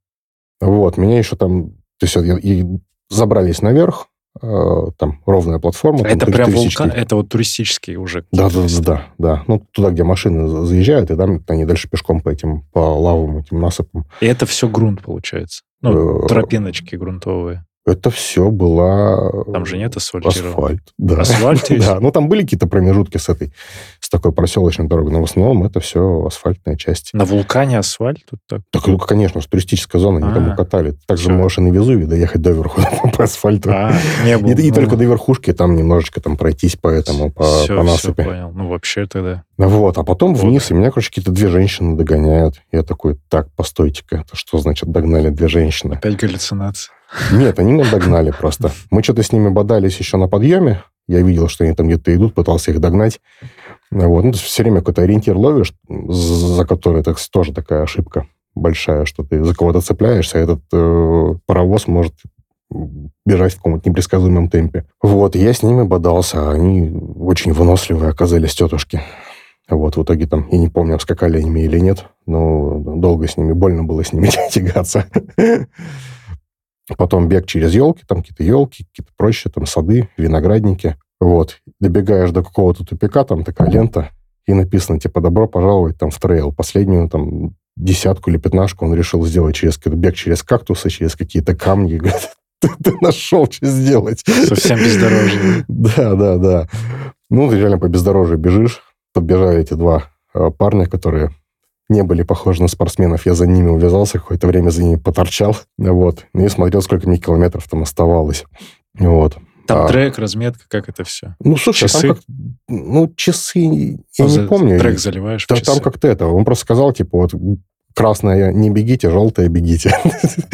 Вот, меня еще там, то есть и забрались наверх, э, там ровная платформа. там Это тури- прям вулкан, это вот туристический уже. Да, да, да, да, да. Ну, туда, где машины за- заезжают, и там они дальше пешком по этим, по лавовым этим насыпам. И это все грунт получается. Ну, Э, тропиночки грунтовые. Это все была... Там же нет асфальтирования. Асфальт, да. Асфальт есть? Да, ну там были какие-то промежутки с этой, с такой проселочной дорогой, но в основном это все асфальтная часть. На вулкане асфальт тут так. Так, ну, конечно, с туристической зоны они там А, укатали. Также можешь и на Везувий доехать доверху по асфальту. А, не было. И, Ну, только до верхушки там немножечко там пройтись по этому, по, насыпи. понял. Ну, вообще тогда. Вот, а потом вниз, и меня, короче, какие-то две женщины догоняют. Я такой, так, постойте-ка, это что значит догнали две женщины? Опять галлюцинация. Нет, они меня догнали просто. Мы что-то с ними бодались еще на подъеме. Я видел, что они там где-то идут, пытался их догнать. Вот. Ну, все время какой-то ориентир ловишь, за который так, тоже такая ошибка большая, что ты за кого-то цепляешься, а этот э, паровоз может бежать в каком-то непредсказуемом темпе. Вот, я с ними бодался, а они очень выносливые оказались тетушки. Вот, в итоге там, я не помню, скакали они или нет, но долго с ними, больно было с ними тягаться. Потом бег через елки, там какие-то елки, какие-то прочие, там сады, виноградники. Вот. Добегаешь до какого-то тупика, там такая лента, и написано, типа, добро пожаловать там в трейл. Последнюю там десятку или пятнашку он решил сделать через бег через кактусы, через какие-то камни. Говорит, ты, ты нашел, что сделать. Совсем бездорожье. Да, да, да. Ну, ты реально по бездорожью бежишь. Подбежали эти два э, парня, которые не были похожи на спортсменов. Я за ними увязался, какое-то время за ними поторчал. Вот. Ну и смотрел, сколько мне километров там оставалось. Вот. Там А. трек, разметка, как это все? Ну, слушай, Часы? там как... Ну, часы... Я не помню. Трек заливаешь часы. там как-то это, он просто сказал, типа, вот красное не бегите, желтое бегите.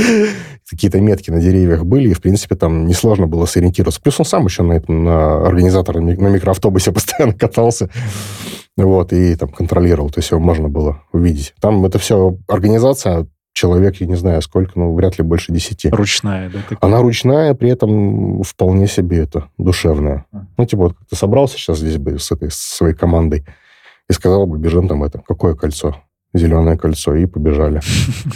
Какие-то метки на деревьях были, и, в принципе, там несложно было сориентироваться. Плюс он сам еще на этом, на организатор на микроавтобусе постоянно катался, вот, и там контролировал, то есть его можно было увидеть. Там это все организация, человек, я не знаю сколько, но вряд ли больше десяти. Ручная, да? такая? Она ручная, при этом вполне себе это душевная. Мгм. Ну, типа, вот ты собрался сейчас здесь бы с этой с своей командой и сказал бы, бежим там это, какое кольцо? Зеленое кольцо, и побежали.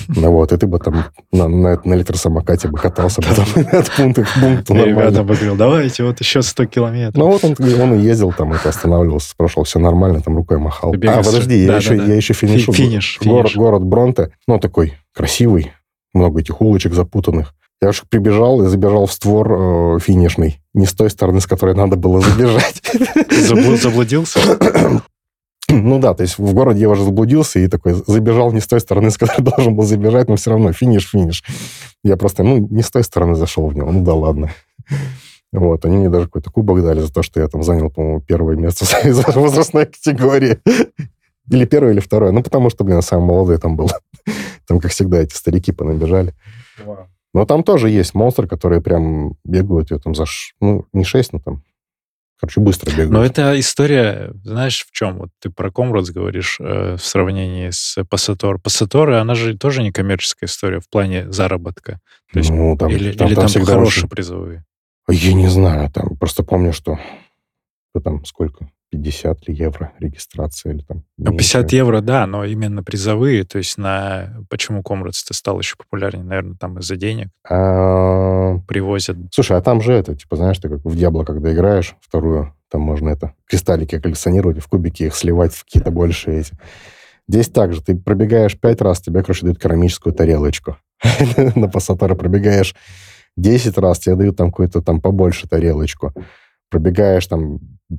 Ну вот, и ты бы там на, на, на электросамокате бы катался потом от пункта к пункту ребятам бы говорил, давайте вот еще 100 километров. Ну вот он, он и ездил там, это останавливался, спрашивал, все нормально, там рукой махал. А, подожди, я, еще, я еще финишу. Фи- финиш, Город, город Бронте, ну, такой красивый, много этих улочек запутанных. Я уж прибежал и забежал в створ э, финишный. Не с той стороны, с которой надо было забежать. Забл- Заблудился? Ну да, то есть в городе я уже заблудился и такой забежал не с той стороны, с которой должен был забежать, но все равно финиш, финиш. Я просто, ну, не с той стороны зашел в него, ну да ладно. Вот, они мне даже какой-то кубок дали за то, что я там занял, по-моему, первое место в своей возрастной категории. Или первое, или второе. Ну, потому что, блин, самый молодой там был. Там, как всегда, эти старики понабежали. Но там тоже есть монстры, которые прям бегают, ее там за, ш- ну, не 6, но там Короче, быстро бегают. Но эта история, знаешь, в чем? Вот ты про Комродс говоришь э, в сравнении с Пассатор. Пассаторы, она же тоже не коммерческая история в плане заработка. То есть, ну, там, или там, или там там, хорошие очень- призовые. Я не знаю, там просто помню, что там сколько? 50 ли евро регистрация или там Ну, меньше. 50 евро, да, но именно призовые, то есть на... Почему Комрадс-то стал еще популярнее? Наверное, там из-за денег А, привозят. Слушай, а там же это, типа, знаешь, ты как в Диабло, когда играешь вторую, там можно это, кристаллики коллекционировать, в кубики их сливать в какие-то большие эти. Здесь также, ты пробегаешь пять раз, тебе, короче, дают керамическую тарелочку. На пассатора пробегаешь 10 раз, тебе дают там какую-то там побольше тарелочку. Пробегаешь там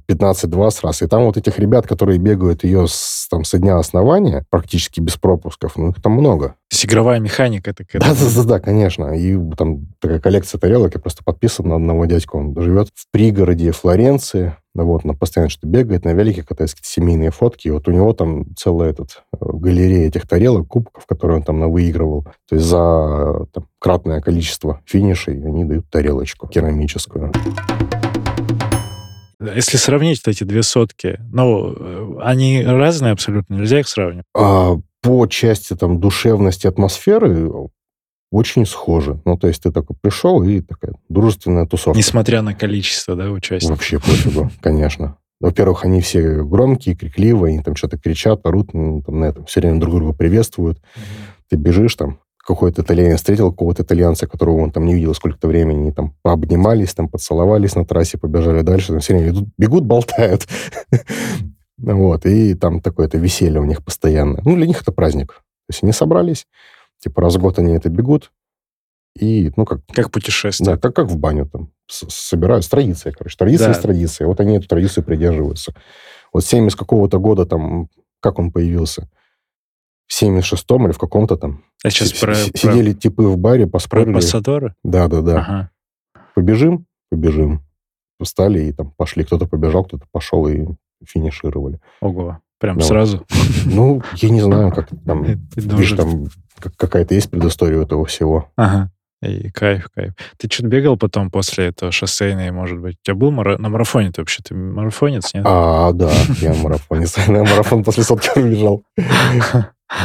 15-20 раз, и там вот этих ребят, которые бегают ее с, там, со дня основания, практически без пропусков, ну, их там много. То есть игровая механика такая. Да, да, да, да, конечно. И там такая коллекция тарелок, я просто подписан на одного дядьку, он живет в пригороде Флоренции, вот, он постоянно что-то бегает, на велике катается, какие-то семейные фотки, и вот у него там целая этот, э, галерея этих тарелок, кубков, которые он там выигрывал. То есть за там, кратное количество финишей они дают тарелочку керамическую. Если сравнить вот эти две сотки, ну, э, они разные абсолютно, нельзя их сравнивать. А по части там душевности атмосферы очень схожи. Ну, то есть ты такой пришел, и такая дружественная тусовка. Несмотря на количество, да, участников. Вообще пофигу, конечно. Во-первых, они все громкие, крикливые, они там что-то кричат, орут, ну, там, на этом все время друг друга приветствуют. Ты бежишь там, какой-то итальянец встретил какого-то итальянца, которого он там не видел сколько-то времени, они там пообнимались, там поцеловались на трассе, побежали дальше, там все время идут, бегут, болтают. Вот, и там такое-то веселье у них постоянно. Ну, для них это праздник. То есть они собрались, типа раз в год они это бегут, и, ну, как Как путешествие. да, как, как в баню там с- собирают. С традицией, короче. Традиция Да. с традицией. Вот они эту традицию придерживаются. Вот 70 какого-то года там, как он появился? В 76-м или в каком-то там. А сейчас С- про, с- про, Сидели типы в баре, поспорили. Пассадоры? Да-да-да. Ага. Побежим? Побежим. Встали и там пошли. Кто-то побежал, кто-то пошел и финишировали. Ого. Прям Да. сразу. Ну, я не знаю, как там... Видишь, там как- какая-то есть предыстория этого всего. Ага. И кайф, кайф. Ты что-то бегал потом после этого шоссейной, может быть? У тебя был мара- на марафоне ты вообще? Ты марафонец, нет? А, да, я марафонец. Я марафон после сотки пробежал.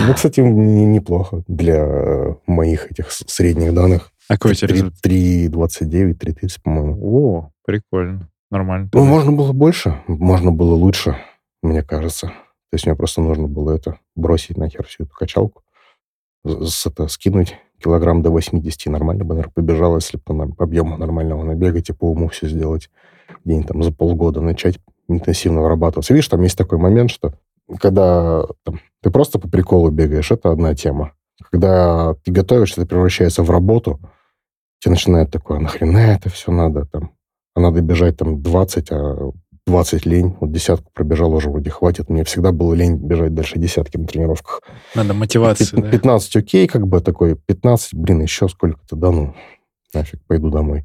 Ну, кстати, неплохо для э, моих этих средних данных. А какой у тебя результат? 3.29, 3.30, по-моему. О, прикольно. Нормально. Ну, можно было больше, можно было лучше, мне кажется. То есть мне просто нужно было это бросить нахер всю эту качалку, с- это, скинуть килограмм до 80, и нормально бы, наверное, побежал, если бы там объема нормального набегать и по уму все сделать. Где-нибудь там за полгода начать интенсивно вырабатываться. Видишь, там есть такой момент, что когда там, ты просто по приколу бегаешь, это одна тема. Когда ты готовишься, это превращается в работу, тебе начинает такое, «А нахрена это все надо там? А надо бежать там 20, а 20 лень. Вот десятку пробежал уже вроде хватит. Мне всегда было лень бежать дальше десятки на тренировках. Надо мотивации, Пят- да? 15 окей, как бы такой. 15, блин, еще сколько-то, да ну, нафиг, пойду домой.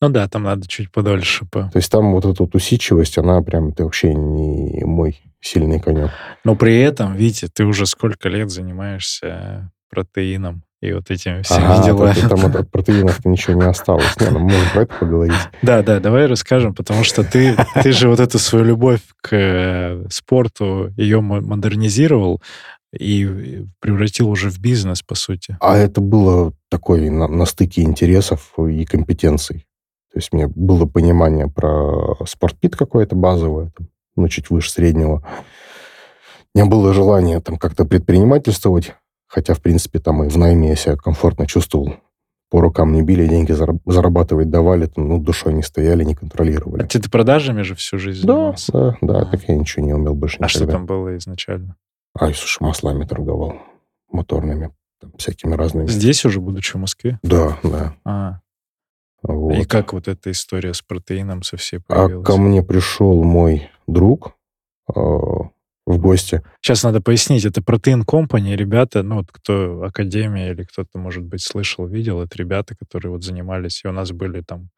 Ну да, там надо чуть подольше. По... То есть там вот эта вот усидчивость, она прям, это вообще не мой сильный конек. Но при этом, Витя, ты уже сколько лет занимаешься протеином и вот этими всеми Ага, делами. так там от, от протеинов-то ничего не осталось. Не, ну, можем про это поговорить. Да, да, давай расскажем, потому что ты, ты же вот эту свою любовь к э, спорту, ее мо- модернизировал и превратил уже в бизнес, по сути. А это было такой на, на стыке интересов и компетенций. То есть у меня было понимание про спортпит какое-то базовое, там, ну, чуть выше среднего. У меня было желание там как-то предпринимательствовать, хотя, в принципе, там и в найме я себя комфортно чувствовал. По рукам не били, деньги зараб- зарабатывать давали, там, ну, душой не стояли, не А контролировали. ты, ты продажами же всю жизнь Да, занимался? да, да, Ага. так я ничего не умел больше А что там было изначально? Ай, слушай, маслами торговал, моторными, там, всякими разными. Здесь уже, будучи в Москве? Да, да. А, Вот. И как вот эта история с протеином со всей А появилась? ко мне пришел мой друг э, в гости. Сейчас надо пояснить, это Protein Company, ребята, ну, вот кто Академия или кто-то, может быть, слышал, видел, это ребята, которые вот занимались, и у нас были там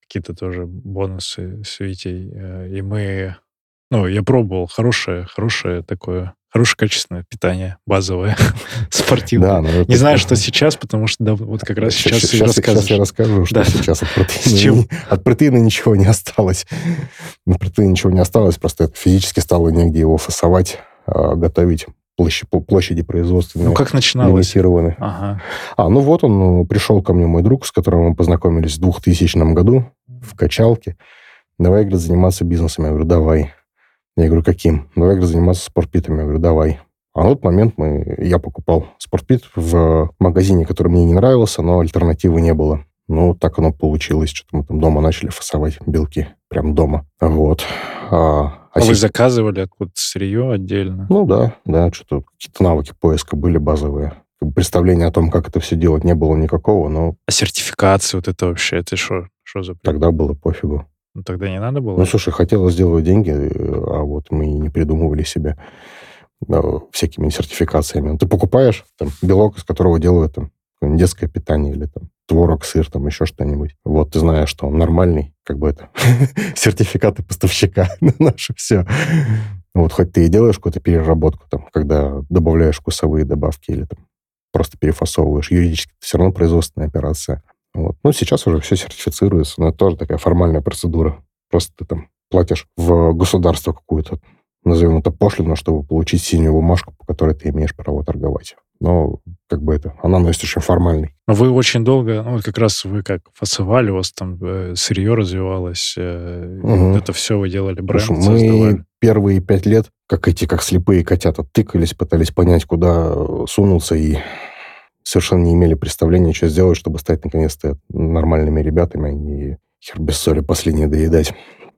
какие-то тоже бонусы с Витей, э, и мы, ну, я пробовал, хорошее, хорошее такое, хорошее качественное питание, базовое, спортивное. Да, это- Не знаю, что сейчас, потому что да, вот как раз сейчас, сейчас, сейчас я расскажу, что Да. сейчас от протеина, С чем? от протеина ничего не осталось. От протеина ничего не осталось, просто это физически стало негде его фасовать, а, готовить. Площади, площади производственные Ну, как начиналось? лимитированы. Ага. А, ну вот он, ну, пришел ко мне мой друг, с которым мы познакомились в 2000 году в качалке. Давай, говорит, заниматься бизнесом. Я говорю, давай. Я говорю, каким? Давай, говорит, заниматься спортпитами. Я говорю, давай. А на тот момент мы, я покупал спортпит в магазине, который мне не нравился, но альтернативы не было. Ну, так оно получилось. Что-то мы там дома начали фасовать белки. Прям дома. Вот. А, А вы сес- заказывали откуда сырье отдельно? ну да, да, что-то какие-то навыки поиска были базовые. Представления о том, как это все делать, не было никакого, но А сертификация вот это вообще, это что? Что за... тогда было пофигу. Ну, тогда не надо было? Ну, слушай, хотелось сделать деньги, а вот мы не придумывали себе э, всякими сертификациями. Ну, Ты покупаешь там, белок, из которого делают там, детское питание или там творог, сыр, там еще что-нибудь. Вот ты знаешь, что он нормальный, как бы это сертификаты поставщика на наше все. Вот хоть ты и делаешь какую-то переработку, там, когда добавляешь вкусовые добавки или там просто перефасовываешь, юридически это все равно производственная операция. Вот. Ну, сейчас уже все сертифицируется, но это тоже такая формальная процедура. Просто ты там платишь в государство какую-то, назовем это пошлину, чтобы получить синюю бумажку, по которой ты имеешь право торговать. Но как бы это, она носит очень формальный. Вы очень долго, ну, вот как раз вы как фасовали, у вас там э, сырье развивалось, вот это все вы делали, бренд Слушай, создавали. мы первые пять лет, как эти, как слепые котята, тыкались, пытались понять, куда э, сунуться, и совершенно не имели представления, что сделать, чтобы стать наконец-то нормальными ребятами, а не хер без соли последние доедать.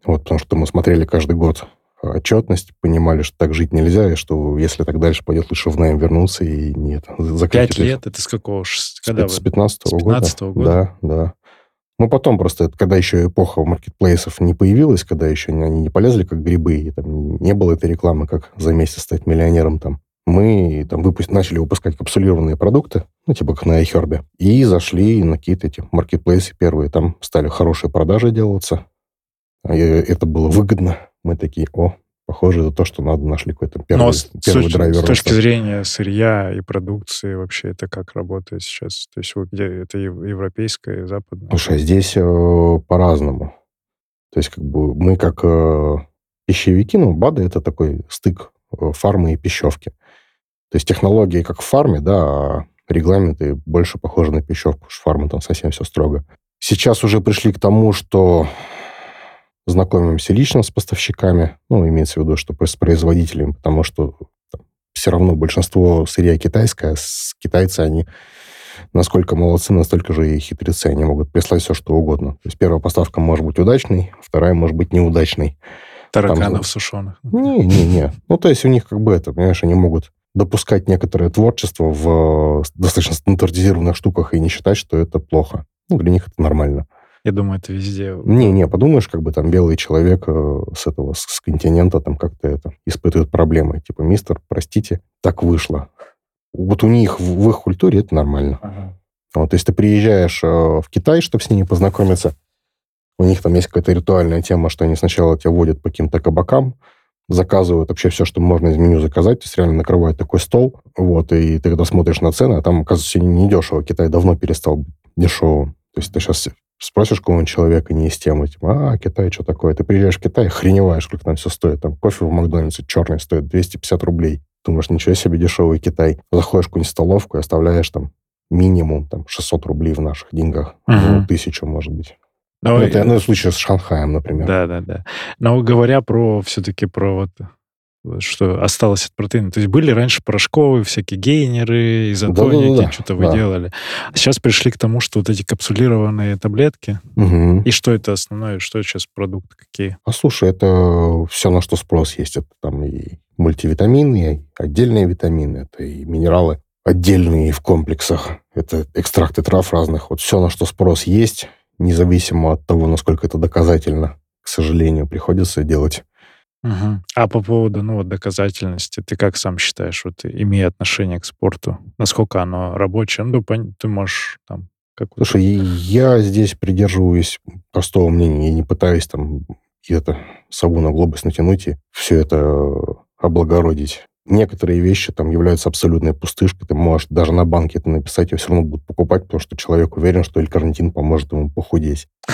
Вот, потому что мы смотрели каждый год отчетность, понимали, что так жить нельзя, и что если так дальше пойдет, лучше в найм вернуться и нет. Пять лет, это с какого? С Когда пят- с вы? 15 С года. 15-го года? Да, да. Ну, потом просто, это когда еще эпоха маркетплейсов не появилась, когда еще они не полезли как грибы, и там не было этой рекламы, как за месяц стать миллионером там. Мы там выпу- начали выпускать капсулированные продукты, ну, типа как на iHerb, и зашли на какие-то эти маркетплейсы первые. Там стали хорошие продажи делаться. И это было выгодно. Мы такие, о, похоже, это то, что надо, нашли какой-то первый, Но первый с- драйвер. с точки зрения сырья и продукции вообще это как работает сейчас? То есть где? Это ев- европейское, западное? Слушай, а здесь э, по-разному. То есть как бы мы как э, пищевики, ну, БАДы это такой стык э, фармы и пищевки. То есть технологии как в фарме, да, а регламенты больше похожи на пищевку, потому что фарма там совсем все строго. Сейчас уже пришли к тому, что знакомимся лично с поставщиками, ну, имеется в виду, что с производителями, потому что все равно большинство сырья китайское, с китайцы, они насколько молодцы, настолько же и хитрецы. Они могут прислать все, что угодно. То есть первая поставка может быть удачной, вторая может быть неудачной. Тараканов там- сушеных. Не-не-не. Ну, то есть у них как бы это, понимаешь, они могут допускать некоторое творчество в э, достаточно стандартизированных штуках и не считать, что это плохо. Ну, для них это нормально. Я думаю, это везде. Не-не, подумаешь, как бы там белый человек э, с этого, с, континента там как-то это испытывает проблемы. Типа, мистер, простите, так вышло. Вот у них, в, в их культуре это нормально. Ага. Вот, то есть ты приезжаешь э, в Китай, чтобы с ними познакомиться, у них там есть какая-то ритуальная тема, что они сначала тебя водят по каким-то кабакам, заказывают вообще все, что можно из меню заказать, то есть реально накрывают такой стол, вот, и ты когда смотришь на цены, а там, оказывается, все недешево, Китай давно перестал быть дешевым. То есть ты сейчас спросишь какого-нибудь человека не из темы, типа, а, Китай, что такое? Ты приезжаешь в Китай, охреневаешь, сколько там все стоит. Там кофе в Макдональдсе черный стоит 250 рублей. Думаешь, ничего себе, дешевый Китай. Заходишь в какую-нибудь столовку и оставляешь там минимум там 600 рублей в наших деньгах. Мгм. Ну, тысячу, может быть. Но- Ну, это, ну, в случае с Шанхаем, например. Да, да, да. Но говоря про все-таки про вот что осталось от протеина. То есть были раньше порошковые всякие гейнеры, изотоники, Да-да-да, что-то вы да. делали. А сейчас пришли к тому, что вот эти капсулированные таблетки. Мгм. И что это основное? Что сейчас продукты какие? А слушай, это все, на что спрос есть. Это там и мультивитамины, и отдельные витамины, это и минералы отдельные в комплексах. Это экстракты трав разных. Вот все, на что спрос есть, независимо от того, насколько это доказательно, к сожалению, приходится делать. Мгм. А по поводу, ну, вот доказательности, ты как сам считаешь, вот имея отношение к спорту, насколько оно рабочее? Ну, ты можешь там какую-то... Слушай, я здесь придерживаюсь простого мнения. Я не пытаюсь там это сову на глобус натянуть и все это облагородить. Некоторые вещи там являются абсолютной пустышкой. Ты можешь даже на банке это написать, и все равно будут покупать, потому что человек уверен, что L-карнитин поможет ему похудеть.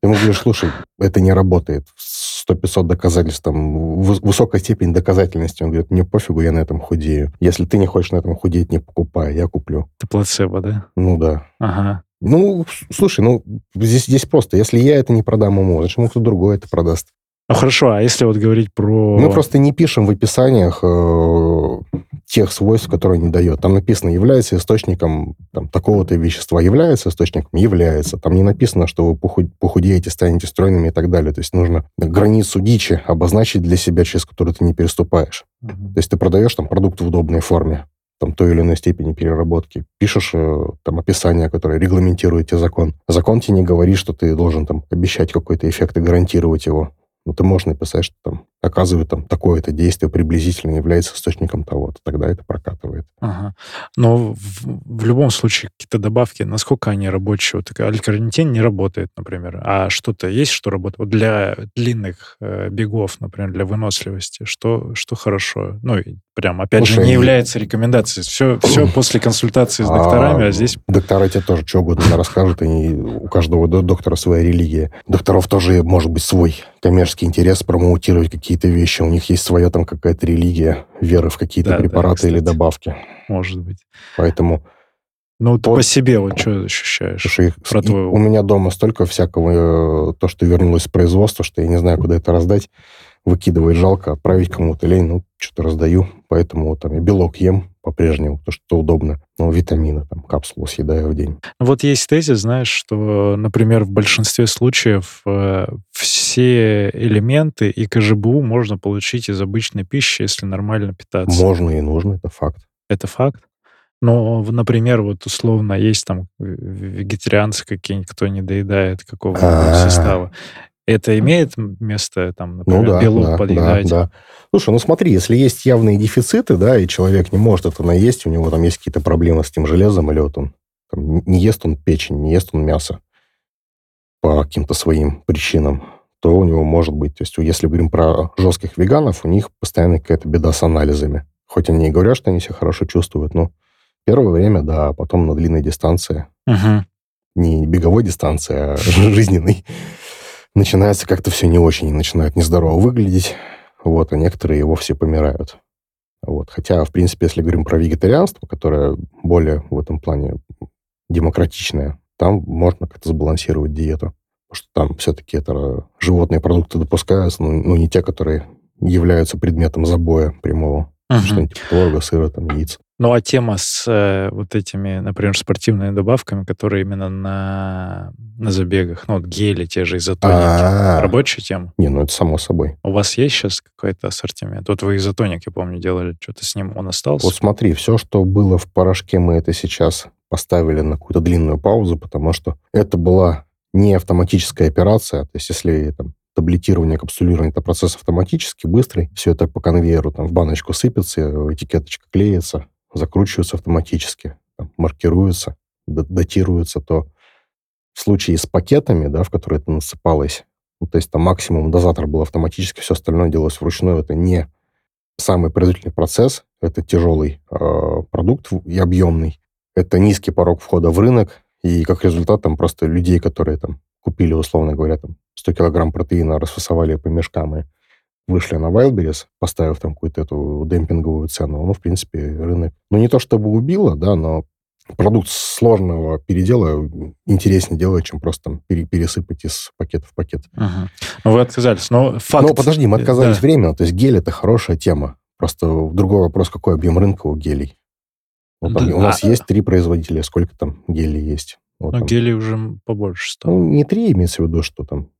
Ты ему говоришь, слушай, это не работает. 100-500 доказательств, там, высокая степень доказательности. Он говорит, мне пофигу, я на этом худею. Если ты не хочешь на этом худеть, не покупай, я куплю. Это плацебо, да? Ну да. Ага. Ну, слушай, ну, здесь, здесь просто, если я это не продам ему, значит, ему кто другой это продаст. Ну хорошо, а если вот говорить про... Мы просто не пишем в описаниях э, тех свойств, которые не дает. Там написано, является источником там, такого-то вещества. Является источником? Является. Там не написано, что вы похудеете, станете стройными и так далее. То есть нужно границу дичи обозначить для себя, через которую ты не переступаешь. Угу. То есть ты продаешь там продукт в удобной форме там, той или иной степени переработки. Пишешь э, там описание, которое регламентирует тебе закон. Закон тебе не говорит, что ты должен там обещать какой-то эффект и гарантировать его. Ну, ты можешь написать, что там оказывает там такое-то действие приблизительно является источником того-то, тогда это прокатывает. Ага. Но в, в любом случае какие-то добавки, насколько они рабочие? Вот алькарнитин не работает, например, а что-то есть, что работает? Вот для длинных э, бегов, например, для выносливости, что, что хорошо? Ну, прям, опять Слушай, же, не является рекомендацией. Все, все после консультации с докторами, а, а здесь... Доктора тебе тоже что угодно расскажут, и у каждого доктора своя религия. Докторов тоже может быть свой коммерческий интерес промоутировать какие-то вещи. У них есть своя там какая-то религия, вера в какие-то да, препараты да, или добавки. Может быть. Поэтому... Ну, ты по себе вот что ощущаешь? Слушай, про твою... у меня дома столько всякого, э, то, что вернулось с производства, что я не знаю, куда это раздать выкидывать жалко, отправить кому-то лень, ну, что-то раздаю, поэтому там и белок ем по-прежнему, то, что удобно, но витамины, там, капсулу съедаю в день. Вот есть тезис, знаешь, что, например, в большинстве случаев э, все элементы и КЖБУ можно получить из обычной пищи, если нормально питаться. Можно и нужно, это факт. Это факт? Но, например, вот условно есть там вегетарианцы какие-нибудь, кто не доедает какого-то а. состава. Это имеет место, там, например, ну, да, белок да, подъедать? Да, да. Слушай, ну смотри, если есть явные дефициты, да, и человек не может это наесть, у него там есть какие-то проблемы с тем железом, или вот он там, не ест он печень, не ест он мясо по каким-то своим причинам, то у него может быть, то есть если говорим про жестких веганов, у них постоянно какая-то беда с анализами. Хоть они и говорят, что они себя хорошо чувствуют, но первое время, да, а потом на длинной дистанции, угу. не беговой дистанции, а жизненной, начинается как-то все не очень, начинает нездорово выглядеть, вот, а некоторые и вовсе помирают. Вот. Хотя, в принципе, если говорим про вегетарианство, которое более в этом плане демократичное, там можно как-то сбалансировать диету. Потому что там все-таки это животные продукты допускаются, но ну, не те, которые являются предметом забоя прямого. Uh-huh. Что-нибудь типа творога, сыра, там, яиц. Ну, а тема с э, вот этими, например, спортивными добавками, которые именно на, на забегах, ну, вот гели, те же изотоники, А-а-а. рабочая тема? Не, ну это само собой. У вас есть сейчас какой-то ассортимент? Вот вы изотоник, я помню, делали, что-то с ним, он остался? Вот смотри, все, что было в порошке, мы это сейчас поставили на какую-то длинную паузу, потому что это была не автоматическая операция. То есть если там, таблетирование, капсулирование, это процесс автоматический, быстрый. Все это по конвейеру там в баночку сыпется, этикеточка клеится, закручиваются автоматически, там, маркируются, датируются, то в случае с пакетами, да, в которые это насыпалось, ну, то есть там максимум дозатор был автоматически, все остальное делалось вручную, это не самый производительный процесс, это тяжелый э, продукт и объемный, это низкий порог входа в рынок, и как результат там просто людей, которые там купили, условно говоря, там 100 килограмм протеина, расфасовали по мешкам и вышли на Wildberries, поставив там какую-то эту демпинговую цену, ну, в принципе, рынок, ну, не то чтобы убило, да, но продукт сложного передела интереснее делает, чем просто там пересыпать из пакета в пакет. Угу. Ну, вы отказались, но факт... Ну, подожди, мы отказались да. временно, то есть гель — это хорошая тема. Просто другой вопрос, какой объем рынка у гелей. Вот да, у нас а... есть три производителя, сколько там гелей есть. Вот ну, гелей уже побольше стало. Ну, не три, имеется в виду, что там,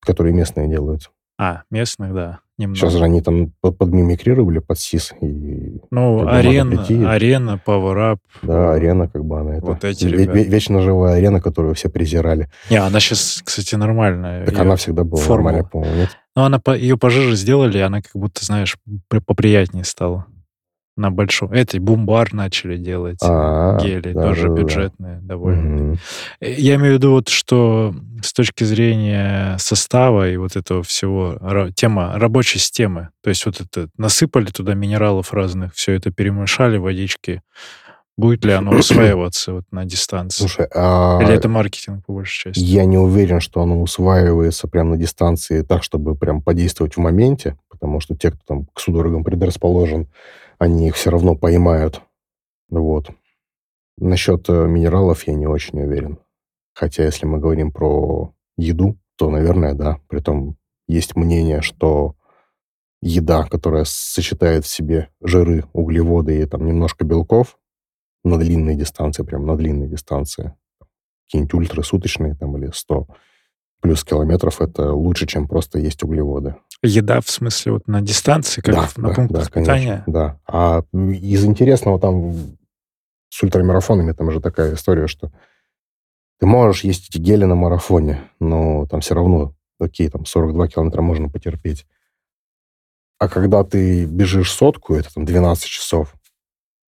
которые местные делают. А, местных, да. Немного. Сейчас же они там подмимикрировали под СИС. И, ну, арена, арена, Power Up. Да, арена, как бы она это. Вот эти ве- Вечно живая арена, которую все презирали. Не, она сейчас, кстати, нормальная. Так она всегда была форму. нормальная, по-моему, нет? Ну, она, ее пожиже сделали, и она как будто, знаешь, поприятнее стала. На большом... Эти бумбар начали делать, А, гели, да, тоже да, да, да. бюджетные довольно. Мгм. Э, Я имею в виду вот, что с точки зрения состава и вот этого всего, тема рабочей системы, то есть вот это насыпали туда минералов разных, все это перемешали, водички, будет ли оно усваиваться вот на дистанции? Слушай, а Или это маркетинг по большей части? я не уверен, что оно усваивается прямо на дистанции так, чтобы прям подействовать в моменте, потому что те, кто там к судорогам предрасположен, они их все равно поймают. Вот. Насчет э, минералов я не очень уверен. Хотя, если мы говорим про еду, то, наверное, да. Притом есть мнение, что еда, которая сочетает в себе жиры, углеводы и там немножко белков на длинной дистанции, прям на длинной дистанции, какие-нибудь ультрасуточные там или 100 плюс километров, это лучше, чем просто есть углеводы. Еда в смысле вот на дистанции, как да, на да, пунктах да, конечно, питания? да. А из интересного там с ультрамарафонами там же такая история, что ты можешь есть эти гели на марафоне, но там все равно, окей, там 42 километра можно потерпеть. А когда ты бежишь сотку, это там 12 часов,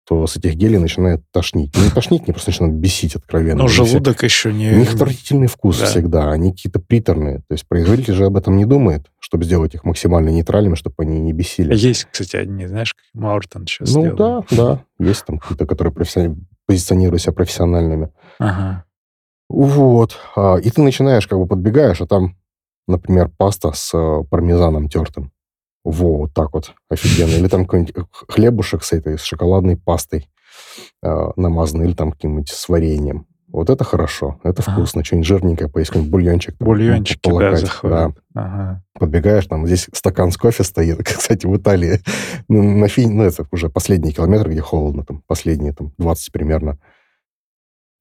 то с этих гелей начинает тошнить. Ну, Не тошнить, не просто начинает бесить откровенно. Но все- желудок еще не... у них отвратительный вкус Да. всегда, они какие-то приторные. То есть производитель же об этом не думает, чтобы сделать их максимально нейтральными, чтобы они не бесили. Есть, кстати, одни, знаешь, как Мауртон сейчас Ну делает. да, да. Есть там какие-то, которые профессиональ- позиционируют себя профессиональными. Ага. Вот. А, И ты начинаешь, как бы подбегаешь, а там, например, паста с э, пармезаном тертым. Во, вот так вот. Офигенно. Или там какой-нибудь хлебушек с этой, с шоколадной пастой э, намазанный, или там каким-нибудь с вареньем. Вот это хорошо, это Ага. вкусно. Что-нибудь жирненькое, поесть какой-нибудь бульончик. там, Бульончики, да, заходят. Ага. подбегаешь, там здесь стакан с кофе стоит. Кстати, в Италии ну, на фин, ну, это уже последний километр, где холодно, там, последние там 20 примерно,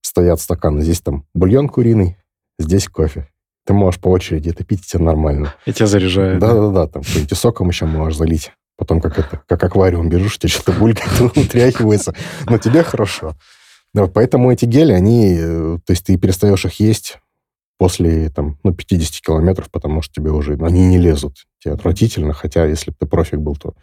стоят стаканы. Здесь там бульон куриный, здесь кофе. Ты можешь по очереди это пить, и тебе нормально. И тебя заряжает. да? Да-да-да, там какой-нибудь и соком еще можешь залить. Потом как это, как аквариум бежишь, тебе что-то булькает, утряхивается. Но тебе хорошо. Да, поэтому эти гели, они, э, то есть ты перестаешь их есть после там, ну, 50 километров, потому что тебе уже, они не лезут. Тебе отвратительно, хотя если бы ты профик был, то,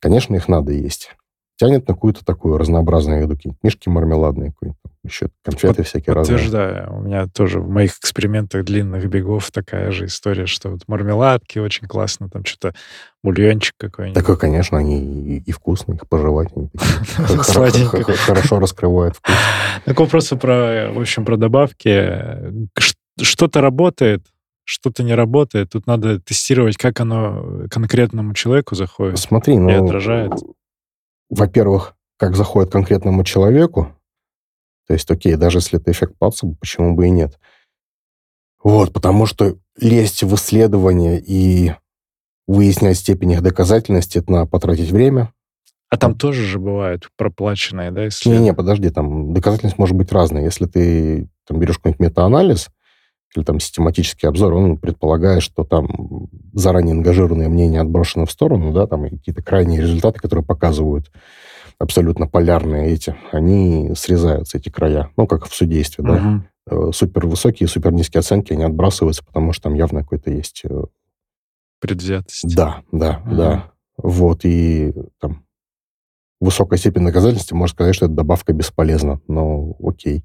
конечно, их надо есть. Тянет на какую-то такую разнообразную еду, какие-нибудь мишки мармеладные, какие-нибудь, еще конфеты Под- всякие разные. Подтверждаю. У меня тоже в моих экспериментах длинных бегов такая же история, что вот мармеладки очень классно, там что-то бульончик какой-нибудь. Такое, конечно, они и, и вкусные, их пожевать. Хорошо раскрывают вкус. Так вопросы про, в общем, про добавки. Что-то работает, что-то не работает. Тут надо тестировать, как оно конкретному человеку заходит. Смотри, И ну... отражает. Во-первых, как заходит конкретному человеку. То есть, окей, даже если это эффект плацебо, почему бы и нет. Вот, потому что лезть в исследования и выяснять степень их доказательности, это надо потратить время. А там тоже же бывают проплаченные, да, исследования? Не-не, подожди, там доказательность может быть разная. Если ты там берешь какой-нибудь метаанализ или там систематический обзор, он предполагает, что там заранее ангажированное мнение отброшено в сторону, да, там какие-то крайние результаты, которые показывают абсолютно полярные эти, они срезаются, эти края. Ну, как в судействе, да. Мгм. Э, Супер высокие, супер низкие оценки, они отбрасываются, потому что там явно какой-то есть... э, Предвзятость. Да, да, Ага. да. Вот, и там высокая степень доказательности может сказать, что эта добавка бесполезна, но окей,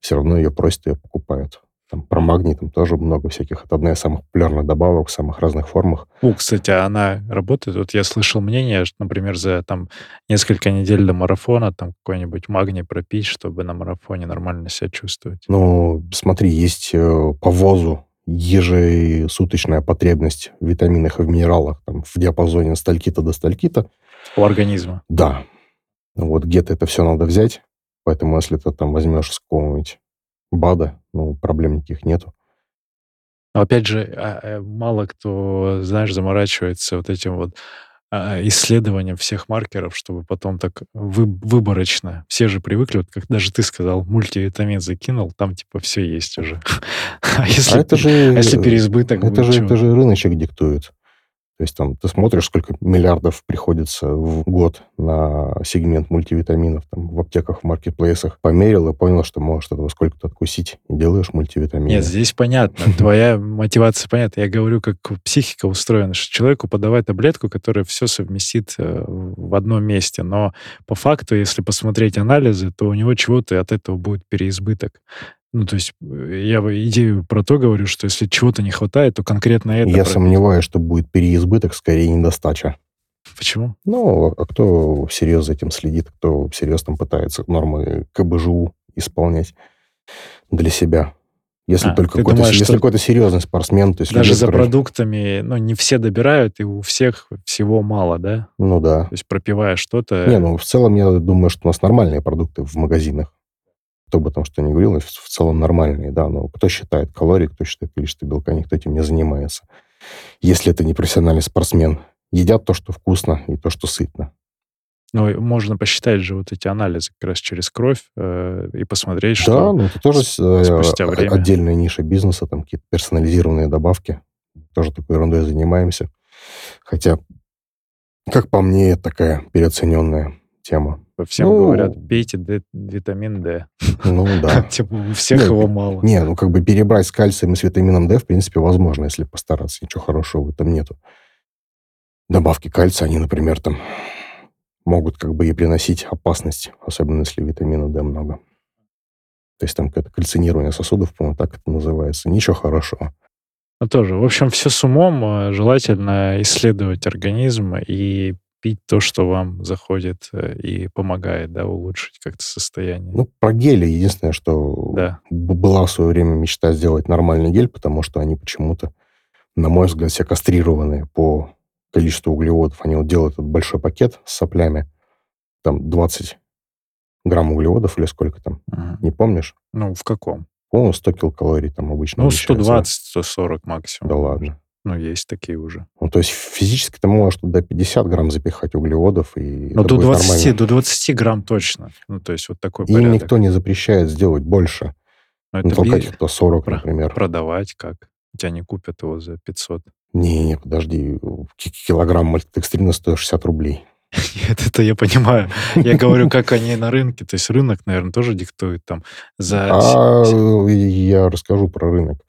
все равно ее просят, ее покупают. Там про магний там тоже много всяких. Это одна из самых популярных добавок в самых разных формах. У, кстати, а она работает. Вот я слышал мнение, что, например, за там несколько недель до марафона там какой-нибудь магний пропить, чтобы на марафоне нормально себя чувствовать. Ну, смотри, есть э, по ВОЗу ежесуточная потребность в витаминах и в минералах там, в диапазоне стальки-то до стальки-то. У организма. Да. Вот где-то это все надо взять. Поэтому если ты там возьмешь из какого-нибудь БАДа, ну, проблем никаких нету. Но опять же, а, э, мало кто, знаешь, заморачивается вот этим вот а, исследованием всех маркеров, чтобы потом так вы- выборочно. Все же привыкли, вот как даже ты сказал, мультивитамин закинул, там типа все есть уже. А если, а это же... а если переизбыток это же, это же рыночек диктует. То есть там ты смотришь, сколько миллиардов приходится в год на сегмент мультивитаминов там, в аптеках, в маркетплейсах. Померил и понял, что может этого сколько-то откусить. И делаешь мультивитамины. Нет, здесь понятно. Твоя мотивация понятна. Я говорю, как психика устроена, что человеку подавать таблетку, которая все совместит э, в одном месте. Но по факту, если посмотреть анализы, то у него чего-то от этого будет переизбыток. Ну, то есть э, я идею про то говорю, что если чего-то не хватает, то конкретно это... Я сомневаюсь, что будет переизбыток, скорее недостача. Почему? Ну, а кто всерьез за этим следит, кто всерьез там пытается нормы КБЖУ исполнять для себя? Если а, только какой-то, думаешь, если какой-то серьезный спортсмен, то есть даже люди, за которые... продуктами, ну не все добирают и у всех всего мало, да? Ну да. То есть пропивая что-то. Не, ну в целом я думаю, что у нас нормальные продукты в магазинах. Кто бы там что ни говорил, в целом нормальные, да. Но кто считает калории, кто считает количество белка, никто этим не занимается. Если это не профессиональный спортсмен, едят то, что вкусно, и то, что сытно. Ну, можно посчитать же вот эти анализы как раз через кровь э, и посмотреть, что... Да, ну это тоже э, спустя время. отдельная ниша бизнеса, там какие-то персонализированные добавки. Тоже такой ерундой занимаемся. Хотя, как по мне, такая переоцененная тема. Всем ну, говорят, пейте D, витамин D. Ну да. Типа у всех Нет, его мало. Не, ну как бы перебрать с кальцием и с витамином D, в принципе, возможно, если постараться. Ничего хорошего в этом нету добавки кальция, они, например, там могут как бы и приносить опасность, особенно если витамина D много. То есть там какое-то кальцинирование сосудов, по-моему, так это называется. Ничего хорошего. Ну, тоже. В общем, все с умом. Э, желательно исследовать организм и пить то, что вам заходит э, и помогает, да, улучшить как-то состояние. Ну, про гели единственное, что да. была в свое время мечта сделать нормальный гель, потому что они почему-то, на мой взгляд, все кастрированные по количество углеводов. Они вот делают этот большой пакет с соплями, там 20 грамм углеводов или сколько там, uh не помнишь? Ну, в каком? По-моему, 100 килокалорий там обычно. Ну, 120-140 максимум. Да ладно. Ну, есть такие уже. Ну, то есть физически ты можешь до 50 грамм запихать углеводов, и Ну, до 20, нормально. до 20 грамм точно. Ну, то есть вот такой и порядок. никто не запрещает сделать больше. Но это Натолкать би... кто 40, Про... например. Продавать как? Тебя не купят его за 500. Не-не, подожди. Килограмм мальтодекстрина стоит 60 рублей. Нет, это я понимаю. Я говорю, как они на рынке. То есть рынок, наверное, тоже диктует там за... А я расскажу про рынок.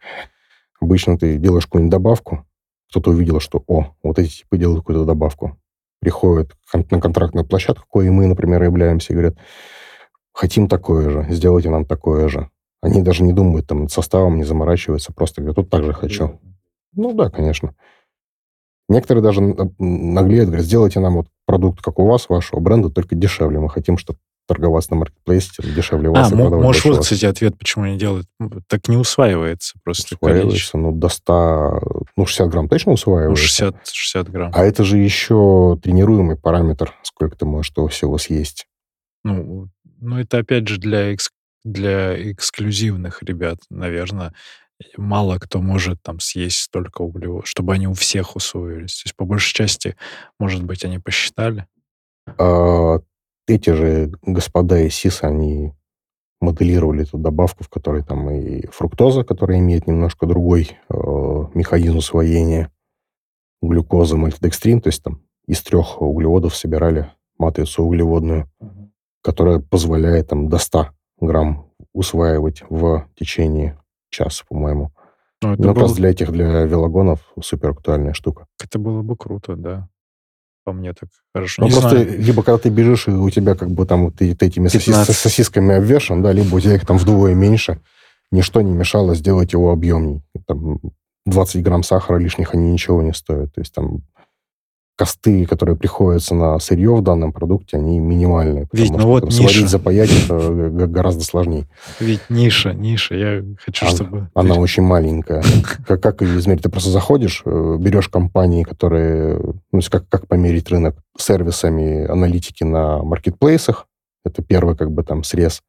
Обычно ты делаешь какую-нибудь добавку, кто-то увидел, что, о, вот эти типы делают какую-то добавку. Приходят на контрактную площадку, кое мы, например, являемся, и говорят, хотим такое же, сделайте нам такое же. Они даже не думают там над составом, не заморачиваются, просто говорят, тут так же хочу. Ну да, конечно. Некоторые даже наглеют, говорят, сделайте нам вот продукт, как у вас, вашего бренда, только дешевле. Мы хотим, чтобы торговаться на маркетплейсе дешевле вас. А, можешь вот, кстати, ответ, почему они делают. Так не усваивается просто Усваивается, количество. ну, до 100... Ну, 60 грамм точно усваивается? Ну, 60, 60 грамм. А это же еще тренируемый параметр, сколько ты можешь того всего съесть. Ну, ну это, опять же, для, экск... для эксклюзивных ребят, наверное мало кто может там съесть столько углеводов, чтобы они у всех усвоились. То есть, по большей части, может быть, они посчитали? А, эти же господа из СИС, они моделировали эту добавку, в которой там и фруктоза, которая имеет немножко другой э, механизм усвоения, глюкоза, мальтодекстрин, то есть там из трех углеводов собирали матрицу углеводную, угу. которая позволяет там до 100 грамм усваивать в течение час, по-моему. Ну, это ну, было... для этих, для велогонов супер актуальная штука. Это было бы круто, да. По мне так хорошо. Ну, просто знаю. либо когда ты бежишь, и у тебя как бы там ты, ты этими сосис, сосисками обвешан, да, либо у тебя их там вдвое меньше. Ничто не мешало сделать его объемней. Там 20 грамм сахара лишних, они ничего не стоят. То есть там косты, которые приходятся на сырье в данном продукте, они минимальные. Ведь, ну вот сварить, запаять это гораздо сложнее. Ведь ниша, ниша. Я хочу, а, чтобы... Она очень маленькая. Как, как измерить? Ты просто заходишь, э, берешь компании, которые... Ну, как, как померить рынок сервисами аналитики на маркетплейсах. Это первый как бы там срез.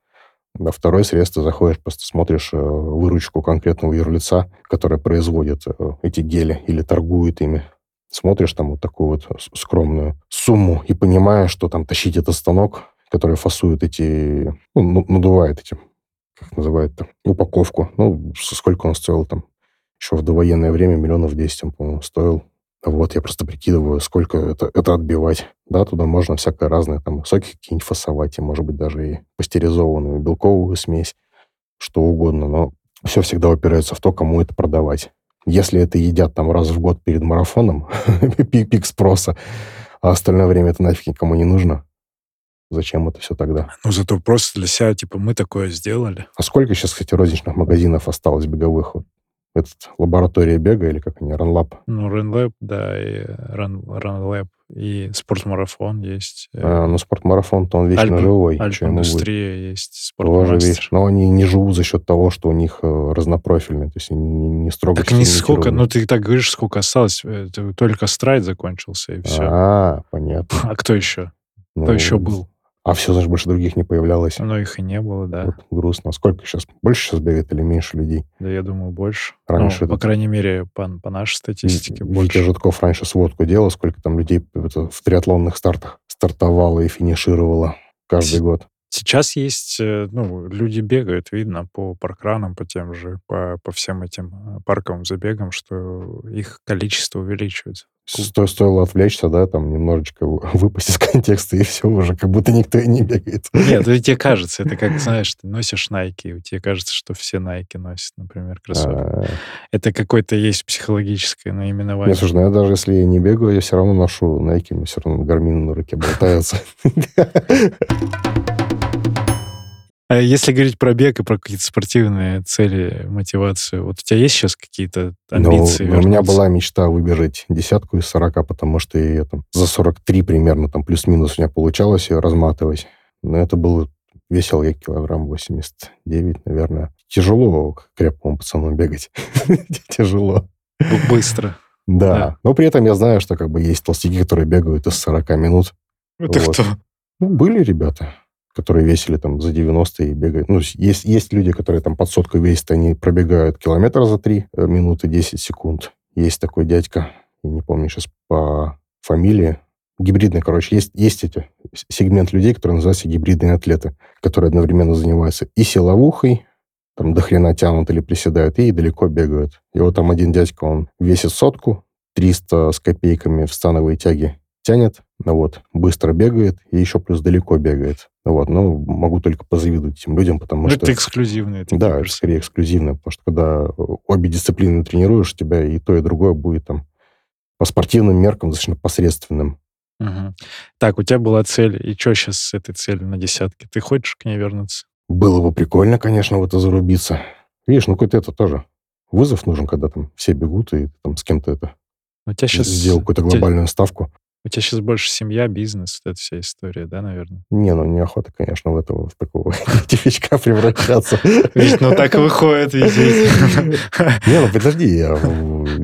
На второй срез ты заходишь, просто смотришь э, выручку конкретного юрлица, которое производит э, эти гели или торгует ими смотришь там вот такую вот скромную сумму и понимаешь, что там тащить этот станок, который фасует эти, ну, ну надувает эти, как называют-то, упаковку. Ну, сколько он стоил там? Еще в довоенное время миллионов 10, он, по-моему, стоил. Вот, я просто прикидываю, сколько это, это отбивать. Да, туда можно всякое разное, там, соки какие-нибудь фасовать, и, может быть, даже и пастеризованную белковую смесь, что угодно. Но все всегда упирается в то, кому это продавать. Если это едят там раз в год перед марафоном, пик спроса, а остальное время это нафиг никому не нужно, зачем это все тогда? Ну, зато просто для себя, типа, мы такое сделали. А сколько сейчас, кстати, розничных магазинов осталось беговых? Вот этот лаборатория бега или как они, Ранлаб? Ну, Ранлаб, да, и Run, Runlab, и спортмарафон есть. э, А, ну, спортмарафон-то он вечно Альпа- живой. Альп-индустрия есть, Тоже спортмастер. вещь. Но они не живут за счет того, что у них э, разнопрофильные, то есть они не, не строго Так не сколько, ну ты так говоришь, сколько осталось. Это только страйд закончился, и все. А, понятно. А кто еще? Ну, Кто еще был? А все, значит, больше других не появлялось. Ну, их и не было, да. Вот грустно. Сколько сейчас? Больше сейчас бегает или меньше людей? Да, я думаю, больше. Раньше Ну, по это- крайней мере, по, по нашей статистике, Витя больше. Житков раньше сводку делал, сколько там людей это в триатлонных стартах стартовало и финишировало каждый год. Сейчас есть, э, ну, люди бегают, видно, по паркранам, по тем же, по, по всем этим э, парковым забегам, что их количество увеличивается. Сто, стоило отвлечься, да, там немножечко выпасть из контекста, и все уже, как будто никто и не бегает. Нет, это тебе кажется, это как, знаешь, ты носишь Nike, и тебе кажется, что все Nike носят, например, кроссовки. А, Это какое-то есть психологическое наименование. Нет, слушай, ну я даже если я не бегаю, я все равно ношу Nike, мне все равно гармин на руке болтается. А если говорить про бег и про какие-то спортивные цели, мотивацию, вот у тебя есть сейчас какие-то Ну, амбиции? ну, у меня была мечта выбежать десятку из 40, потому что я там за 43 примерно, там плюс-минус у меня получалось ее разматывать. Но это было весил я килограмм 89, наверное. Тяжело крепкому пацану бегать. Тяжело. Быстро. Да. Но при этом я знаю, что как бы есть толстяки, которые бегают из 40 минут. Это кто? Ну, были ребята, которые весили там за 90 и бегают. Ну, есть, есть люди, которые там под сотку весят, они пробегают километр за 3 минуты 10 секунд. Есть такой дядька, не помню сейчас по фамилии, гибридный, короче, есть, есть эти сегмент людей, которые называются гибридные атлеты, которые одновременно занимаются и силовухой, там до хрена тянут или приседают, и далеко бегают. И вот там один дядька, он весит сотку, 300 с копейками в становые тяги тянет, вот, быстро бегает и еще плюс далеко бегает. Вот, ну, могу только позавидовать этим людям, потому Ну, что... это эксклюзивные такие Да, это скорее эксклюзивно, потому что когда э, обе дисциплины тренируешь, у тебя и то, и другое будет там по спортивным меркам достаточно посредственным. Мгм. Так, у тебя была цель, и что сейчас с этой целью на десятке? Ты хочешь к ней вернуться? Было бы прикольно, конечно, в это зарубиться. Видишь, ну какой-то это тоже вызов нужен, когда там все бегут, и там с кем-то это У тебя сейчас, сделал какую-то у тебя- глобальную ставку. У тебя сейчас больше семья, бизнес, вот эта вся история, да, наверное? Не, ну неохота, конечно, в этого, в такого типичка превращаться. Ведь, ну так выходит, видите. Не, ну подожди, я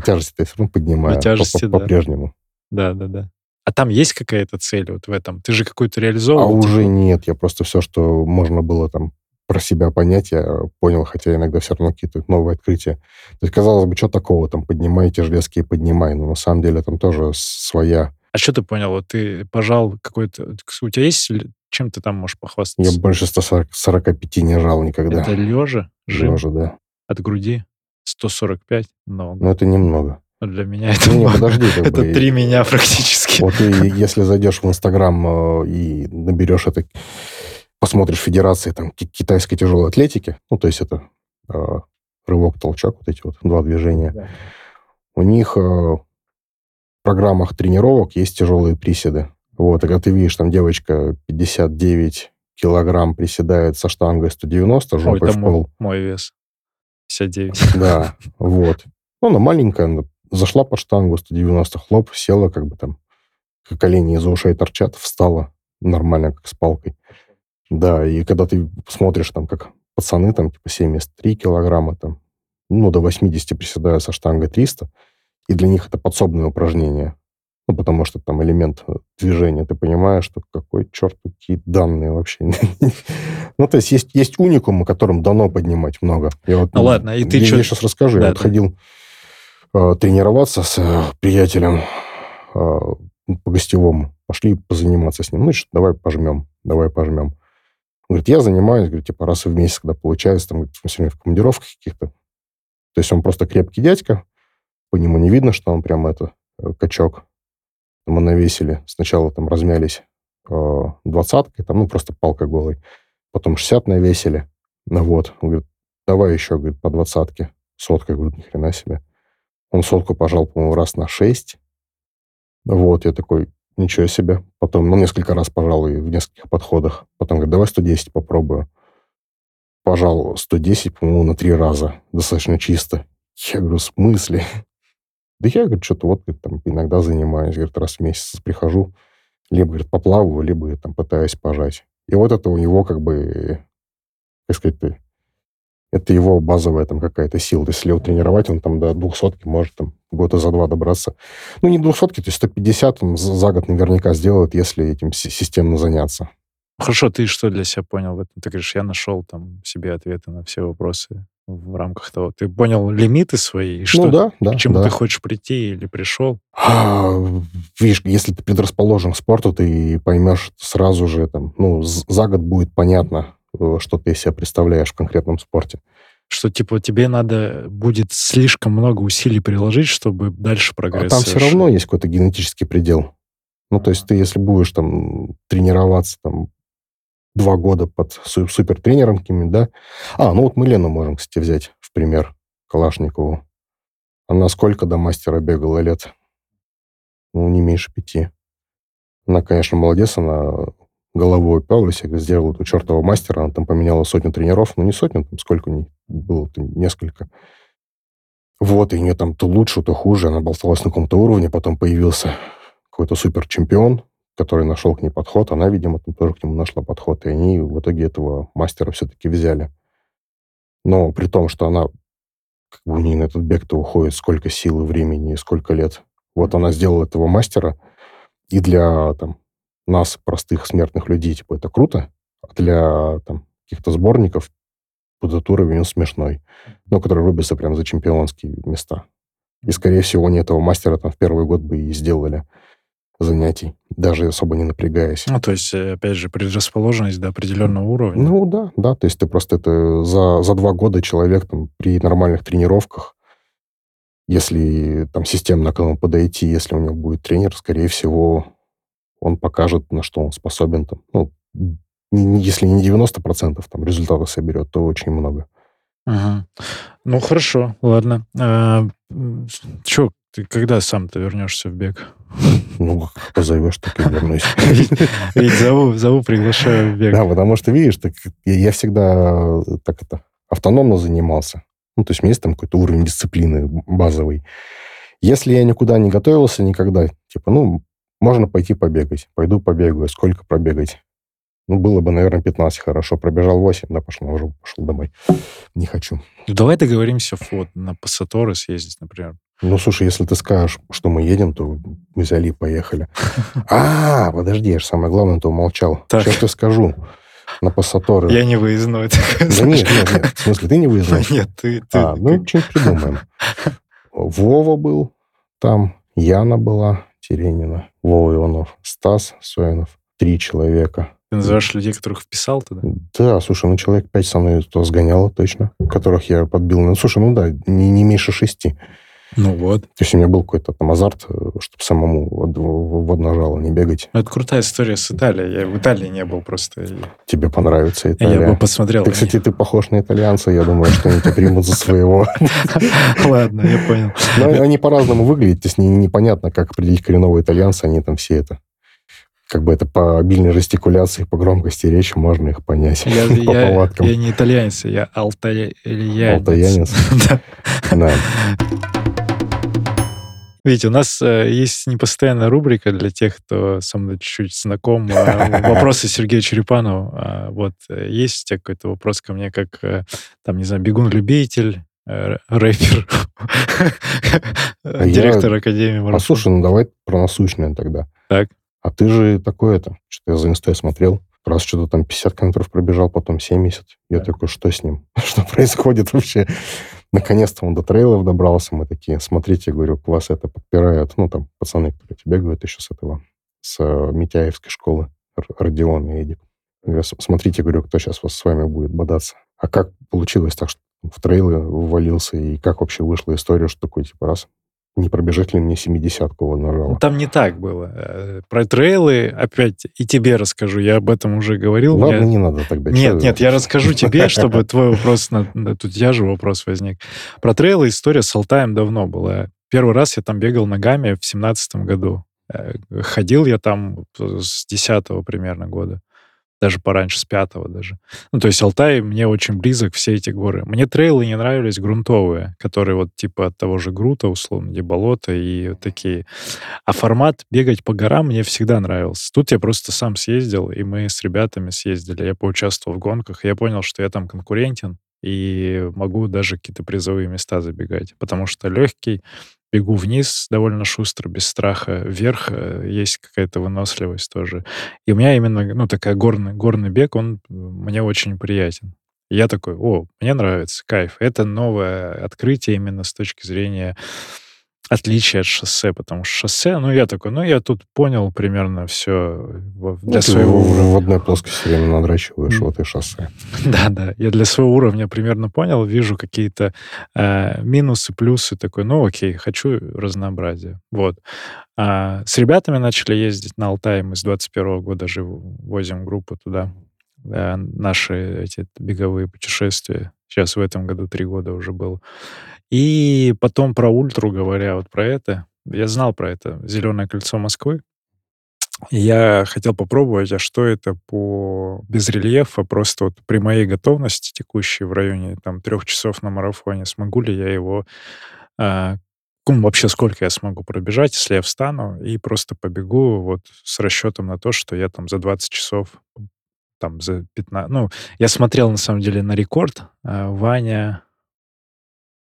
тяжесть-то все равно поднимаю тяжести, по-прежнему. Да, да, да. А там есть какая-то цель вот в этом? Ты же какую-то А реализовывал? уже типа? нет, я просто все, что можно было там про себя понять, я понял, хотя иногда все равно какие-то новые открытия. То есть, казалось бы, что такого, там, поднимайте железки и поднимай, но на самом деле там тоже своя... А что ты понял? Вот ты пожал какой-то... У тебя есть... Чем ты там можешь похвастаться? Я больше 145 не жал никогда. Это лежа? Жим Лежа, да. от груди? 145? Много. Но это немного. Но для меня это Ну, много. подожди. Это бы, три меня практически. Вот ты, если зайдешь в Инстаграм э, и наберешь это, посмотришь федерации там ки- китайской тяжелой атлетики, ну, то есть это э, рывок-толчок, вот эти вот два движения, у них э, программах тренировок есть тяжелые приседы. Вот, и когда ты видишь, там девочка 59 килограмм приседает со штангой 190 Ой, жопой это в мой, пол. мой вес. 59. Да, вот. Ну, она маленькая, она зашла под штангу 190, хлоп, села, как бы там, колени из ушей торчат, встала нормально, как с палкой. Да, и когда ты смотришь, там, как пацаны, там, типа, 73 килограмма, там, ну, до 80 приседают со штангой 300, и для них это подсобное упражнение. Ну, потому что там элемент э, движения, ты понимаешь, что какой черт, какие данные вообще. Ну, то есть есть, есть уникумы, которым дано поднимать много. Я вот, Ну ладно, и ты я, чё- сейчас расскажу. Да, я вот ходил э, тренироваться с э, приятелем э, по гостевому. Пошли позаниматься с ним. Ну, что, давай пожмем, давай пожмем. Он говорит, я занимаюсь, говорит, типа раз в месяц, когда получается, там, говорит, мы сегодня в командировках каких-то. То есть он просто крепкий дядька, по нему не видно, что он прям это, э, качок. Мы навесили, сначала там размялись двадцаткой, там, ну, просто палкой голой. Потом 60 навесили. Ну, вот. Он говорит, давай еще, говорит, по двадцатке. Сотка, я говорю, ни хрена себе. Он сотку пожал, по-моему, раз на шесть. Вот, я такой, ничего себе. Потом, ну, несколько раз пожал и в нескольких подходах. Потом говорит, давай 110 попробую. Пожал 110, по-моему, на три раза. Достаточно чисто. Я говорю, в смысле? Да я, говорит, что-то вот там иногда занимаюсь. Говорит, раз в месяц прихожу, либо, говорит, поплаваю, либо там пытаюсь пожать. И вот это у него как бы, как сказать, это его базовая там какая-то сила. То есть, если его тренировать, он там до двухсотки может там года за два добраться. Ну, не двухсотки, то есть 150 он за год наверняка сделает, если этим системно заняться. Хорошо, ты что для себя понял в этом? Ты говоришь, я нашел там себе ответы на все вопросы в рамках того. Ты понял лимиты свои? И что, ну да, да. К чему да. ты хочешь прийти или пришел? А, видишь, если ты предрасположен к спорту, ты поймешь сразу же, там, ну, за год будет понятно, э, что ты из себя представляешь в конкретном спорте. Что, типа, тебе надо будет слишком много усилий приложить, чтобы дальше прогресс А там все равно есть какой-то генетический предел. Ну, то есть ты, если будешь там тренироваться там два года под супертренером каким-нибудь, да? А, ну вот мы Лену можем, кстати, взять в пример, Калашникову. Она сколько до мастера бегала лет? Ну, не меньше пяти. Она, конечно, молодец, она головой уперлась, я сделал эту чертову мастера, она там поменяла сотню тренеров, ну не сотню, там сколько не было, несколько. Вот, и у нее там то лучше, то хуже, она болталась на каком-то уровне, потом появился какой-то супер чемпион, который нашел к ней подход, она, видимо, тоже к нему нашла подход, и они в итоге этого мастера все-таки взяли. Но при том, что она, как бы у нее на этот бег-то уходит сколько сил и времени, и сколько лет. Вот она сделала этого мастера, и для там, нас, простых смертных людей, типа, это круто, а для там, каких-то сборников этот уровень он смешной, но который рубится прям за чемпионские места. И, скорее всего, они этого мастера там в первый год бы и сделали занятий, даже особо не напрягаясь. Ну, то есть, э, опять же, предрасположенность до определенного уровня. Ну, да, да. То есть ты просто это за, за два года человек там при нормальных тренировках, если там системно к этому подойти, если у него будет тренер, скорее всего, он покажет, на что он способен. Там, ну, если не 90% там, результата соберет, то очень много. Ага. Ну, хорошо, ладно. А, Че, ты когда сам-то вернешься в бег? Ну, позовешь, так и вернусь. Ведь зову, зову, приглашаю в бег. Да, потому что, видишь, так, я, всегда так это автономно занимался. Ну, то есть у меня есть там какой-то уровень дисциплины базовый. Если я никуда не готовился никогда, типа, ну, можно пойти побегать. Пойду побегаю. Сколько пробегать? Ну, было бы, наверное, 15 хорошо. Пробежал 8, да, пошел уже пошел домой. Не хочу. Ну, давай договоримся вот, на Пассаторы съездить, например. Ну, слушай, если ты скажешь, что мы едем, то взяли и поехали. А, подожди, я же самое главное, то умолчал. Сейчас я скажу. На Пассаторы. Я не выездной. Да нет, нет, нет. В смысле, ты не выездной? Нет, ты... А, ну, что-нибудь придумаем. Вова был там, Яна была, Теренина, Вова Иванов, Стас Соинов. Три человека. Ты называешь людей, которых вписал туда? Да, слушай, ну человек пять со мной то сгоняло точно, которых я подбил. Ну, слушай, ну да, не, не меньше шести. Ну вот. То есть у меня был какой-то там азарт, э, чтобы самому в одно жало не бегать. Ну, это крутая история с Италией. Я в Италии не был просто. Тебе понравится Италия. Я бы посмотрел. Ты, кстати, ты похож на итальянца. Я думаю, что они тебя примут за своего. Ладно, я понял. Но они по-разному выглядят. То есть непонятно, как определить коренного итальянца. Они там все это как бы это по обильной жестикуляции, по громкости речи можно их понять я, по я, повадкам. Я не итальянец, я алтаянец. Алтаянец? Да. Видите, у нас э, есть непостоянная рубрика для тех, кто со мной чуть-чуть знаком. Э, вопросы Сергея Черепанова. А, вот, э, есть у тебя какой-то вопрос ко мне, как, э, там, не знаю, бегун-любитель, э, рэпер, директор Академии Марафона? Послушай, ну давай про насущное тогда. Так. А ты же такой это, что я за инстой смотрел, раз что-то там 50 километров пробежал, потом 70. Я такой, что с ним? что происходит вообще? Наконец-то он до трейлов добрался. Мы такие, смотрите, говорю, вас это подпирают. Ну, там пацаны, которые тебе бегают еще с этого, с э, Митяевской школы, Родион и Эдик. Смотрите, говорю, кто сейчас вас с вами будет бодаться. А как получилось так, что в трейлы ввалился, и как вообще вышла история, что такой, типа, раз, не пробежать ли мне 70-ку вот нажала. Ну, Там не так было. Э, Про трейлы опять и тебе расскажу. Я об этом уже говорил. Ладно, Я- не надо тогда. Нет, нет, я расскажу тебе, чтобы твой вопрос... Тут я же вопрос возник. Про трейлы история с Алтаем давно была. Первый раз я там бегал ногами в семнадцатом году. Э, Ходил я там с 10 примерно года. Даже пораньше, с пятого даже. Ну, то есть Алтай мне очень близок, все эти горы. Мне трейлы не нравились грунтовые, которые вот типа от того же грута, условно, где болото и вот такие. А формат бегать по горам мне всегда нравился. Тут я просто сам съездил, и мы с ребятами съездили. Я поучаствовал в гонках, и я понял, что я там конкурентен, и могу даже какие-то призовые места забегать, потому что легкий, бегу вниз довольно шустро, без страха, вверх э, есть какая-то выносливость тоже. И у меня именно, ну, такая горный, горный бег, он э, мне очень приятен. Я такой, о, мне нравится, кайф. Это новое открытие именно с точки зрения отличия от шоссе, потому что шоссе, ну, я такой, ну, я тут понял примерно все Ну, для ты своего уровня. в одной плоскости время надрачиваешь, вот и шоссе. Да, да. Я для своего уровня примерно понял, вижу какие-то э, минусы, плюсы, такой, ну окей, хочу разнообразия. Вот. А с ребятами начали ездить на Алтай, мы с 21 года же возим группу туда, э, наши эти беговые путешествия. Сейчас в этом году три года уже было. И потом про ультру говоря, вот про это, я знал про это, Зеленое кольцо Москвы, Я хотел попробовать, а что это по без рельефа, просто вот при моей готовности текущей в районе там трех часов на марафоне, смогу ли я его, а, вообще сколько я смогу пробежать, если я встану и просто побегу вот с расчетом на то, что я там за 20 часов, там за 15... Ну, я смотрел на самом деле на рекорд. а, Ваня,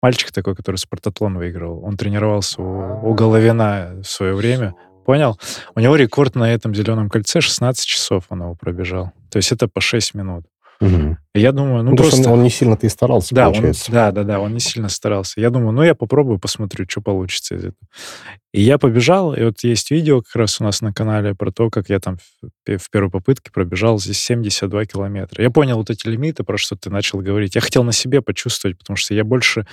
мальчик такой, который спартатлон выиграл, он тренировался у, у Головина в свое время. Понял? У него рекорд на этом зеленом кольце 16 часов он его пробежал. То есть это по 6 минут. И я думаю, ну, Ну, просто... он, он не сильно-то и старался, Да, он, получается. да, да, да, он не сильно старался. Я думаю, ну, я попробую, посмотрю, что получится из этого. И я побежал, и вот есть видео как раз у нас на канале про то, как я там в, в первой попытке пробежал здесь 72 километра. Я понял вот эти лимиты, про что ты начал говорить. Я хотел на себе почувствовать, потому что я больше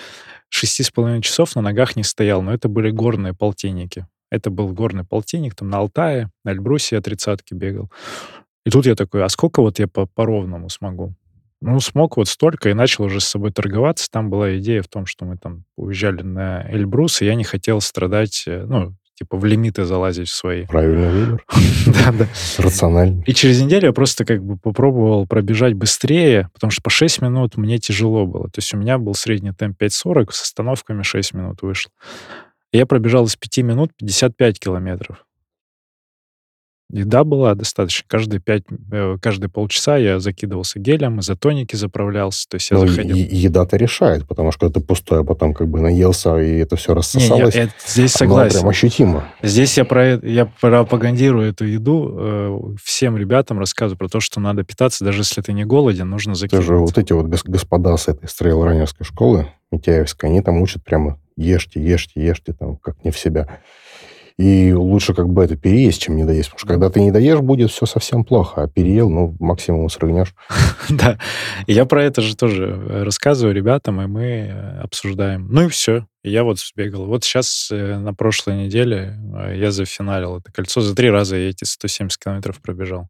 шести с половиной часов на ногах не стоял, но это были горные полтинники. Это был горный полтинник, там на Алтае, на Эльбрусе я тридцатки бегал. И тут я такой, а сколько вот я по, по ровному смогу? Ну, смог вот столько и начал уже с собой торговаться. Там была идея в том, что мы там уезжали на Эльбрус, и я не хотел страдать, э, ну, типа в лимиты залазить в свои. Правильный выбор, Да, да. рациональный. И через неделю я просто как бы попробовал пробежать быстрее, потому что по 6 минут мне тяжело было. То есть у меня был средний темп 5.40, с остановками 6 минут вышло. И я пробежал из 5 минут 55 километров. Еда была достаточно. Каждые, 5, каждые полчаса я закидывался гелем, изотоники заправлялся. То есть я Ну, заходил. и еда-то решает, потому что это пустое, а потом как бы наелся, и это все Не, не, рассосалось. это- здесь согласен. прям ощутимо. Здесь я, про, это- я пропагандирую эту еду, э, всем ребятам рассказываю про то, что надо питаться, даже если ты не голоден, нужно Это закинуть. же вот эти вот гос- господа с этой стрейлранерской школы, Митяевской, они там учат прямо ешьте, ешьте, ешьте, там, как не в себя. И лучше как бы это переесть, чем не доесть. Потому что когда ты не доешь, будет все совсем плохо. А переел, ну, максимум срыгнешь. Да. Я про это же тоже э, рассказываю ребятам, и мы э, обсуждаем. Ну и все. Я вот сбегал. Вот сейчас э, на прошлой неделе я зафиналил это кольцо. За три раза я эти 170 километров пробежал.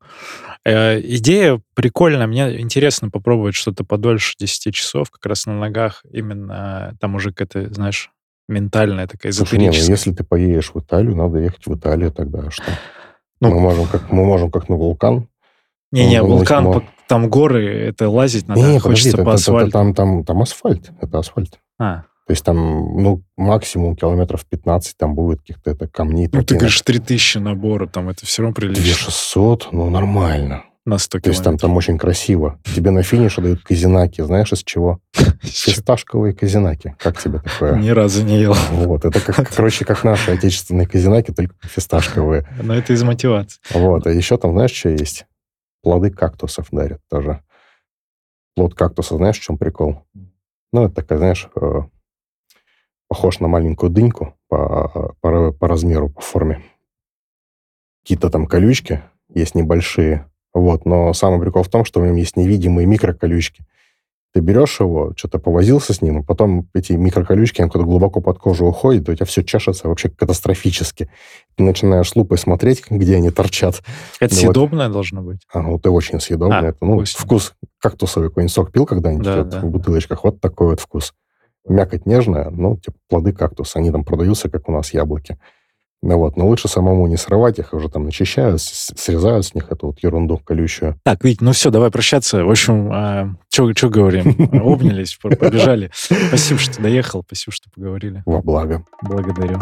Идея прикольная. Мне интересно попробовать что-то подольше 10 часов, как раз на ногах. Именно там уже какая-то, знаешь, ментальная такая Слушай, не, ну, эзотерическая. если ты поедешь в Италию, надо ехать в Италию тогда. а Что? Ну, мы, можем как, мы можем как на вулкан. Не-не, Ну, вулкан, по- там горы, это лазить надо, Не, не, подожди, хочется это- по это- асфальту. там, там, там асфальт. Это асфальт. А, То есть там, ну, максимум километров 15 там будет каких-то это камней. ну ты говоришь 3000 набора, там это все равно прилично 2600, ну, нормально. На 100 То есть там, километров. там очень красиво. Тебе на финише дают казинаки. Знаешь, из чего? Фисташковые казинаки. Как тебе такое? Ни разу не ел. Вот, это, как, короче, как наши отечественные казинаки, только фисташковые. Но это из мотивации. Вот, а еще там, знаешь, что есть? Плоды кактусов дарят тоже. Плод кактуса, знаешь, в чем прикол? Ну, это такая, знаешь, э, похож на маленькую дыньку по, по, по размеру, по форме. Какие-то там колючки есть небольшие, вот, но самый прикол в том, что в нем есть невидимые микроколючки. Ты берешь его, что-то повозился с ним, а потом эти микроколючки, они куда глубоко под кожу уходят, у тебя все чешется вообще катастрофически. Ты начинаешь лупой смотреть, где они торчат. Это ну, съедобное вот. должно быть? А, вот и очень съедобное. А, это, ну, вкусно. вкус кактусовый какой-нибудь сок пил когда-нибудь да, вот, да. в бутылочках. Вот такой вот вкус. Мякоть нежная, ну, типа плоды кактуса. Они там продаются, как у нас яблоки. Ну вот, но лучше самому не срывать их, уже там начищают, срезают с них эту вот ерунду колючую. Так, Вить, ну все, давай прощаться. В общем, а, что говорим? Обнялись, побежали. Спасибо, что доехал, спасибо, что поговорили. Во благо. Благодарю.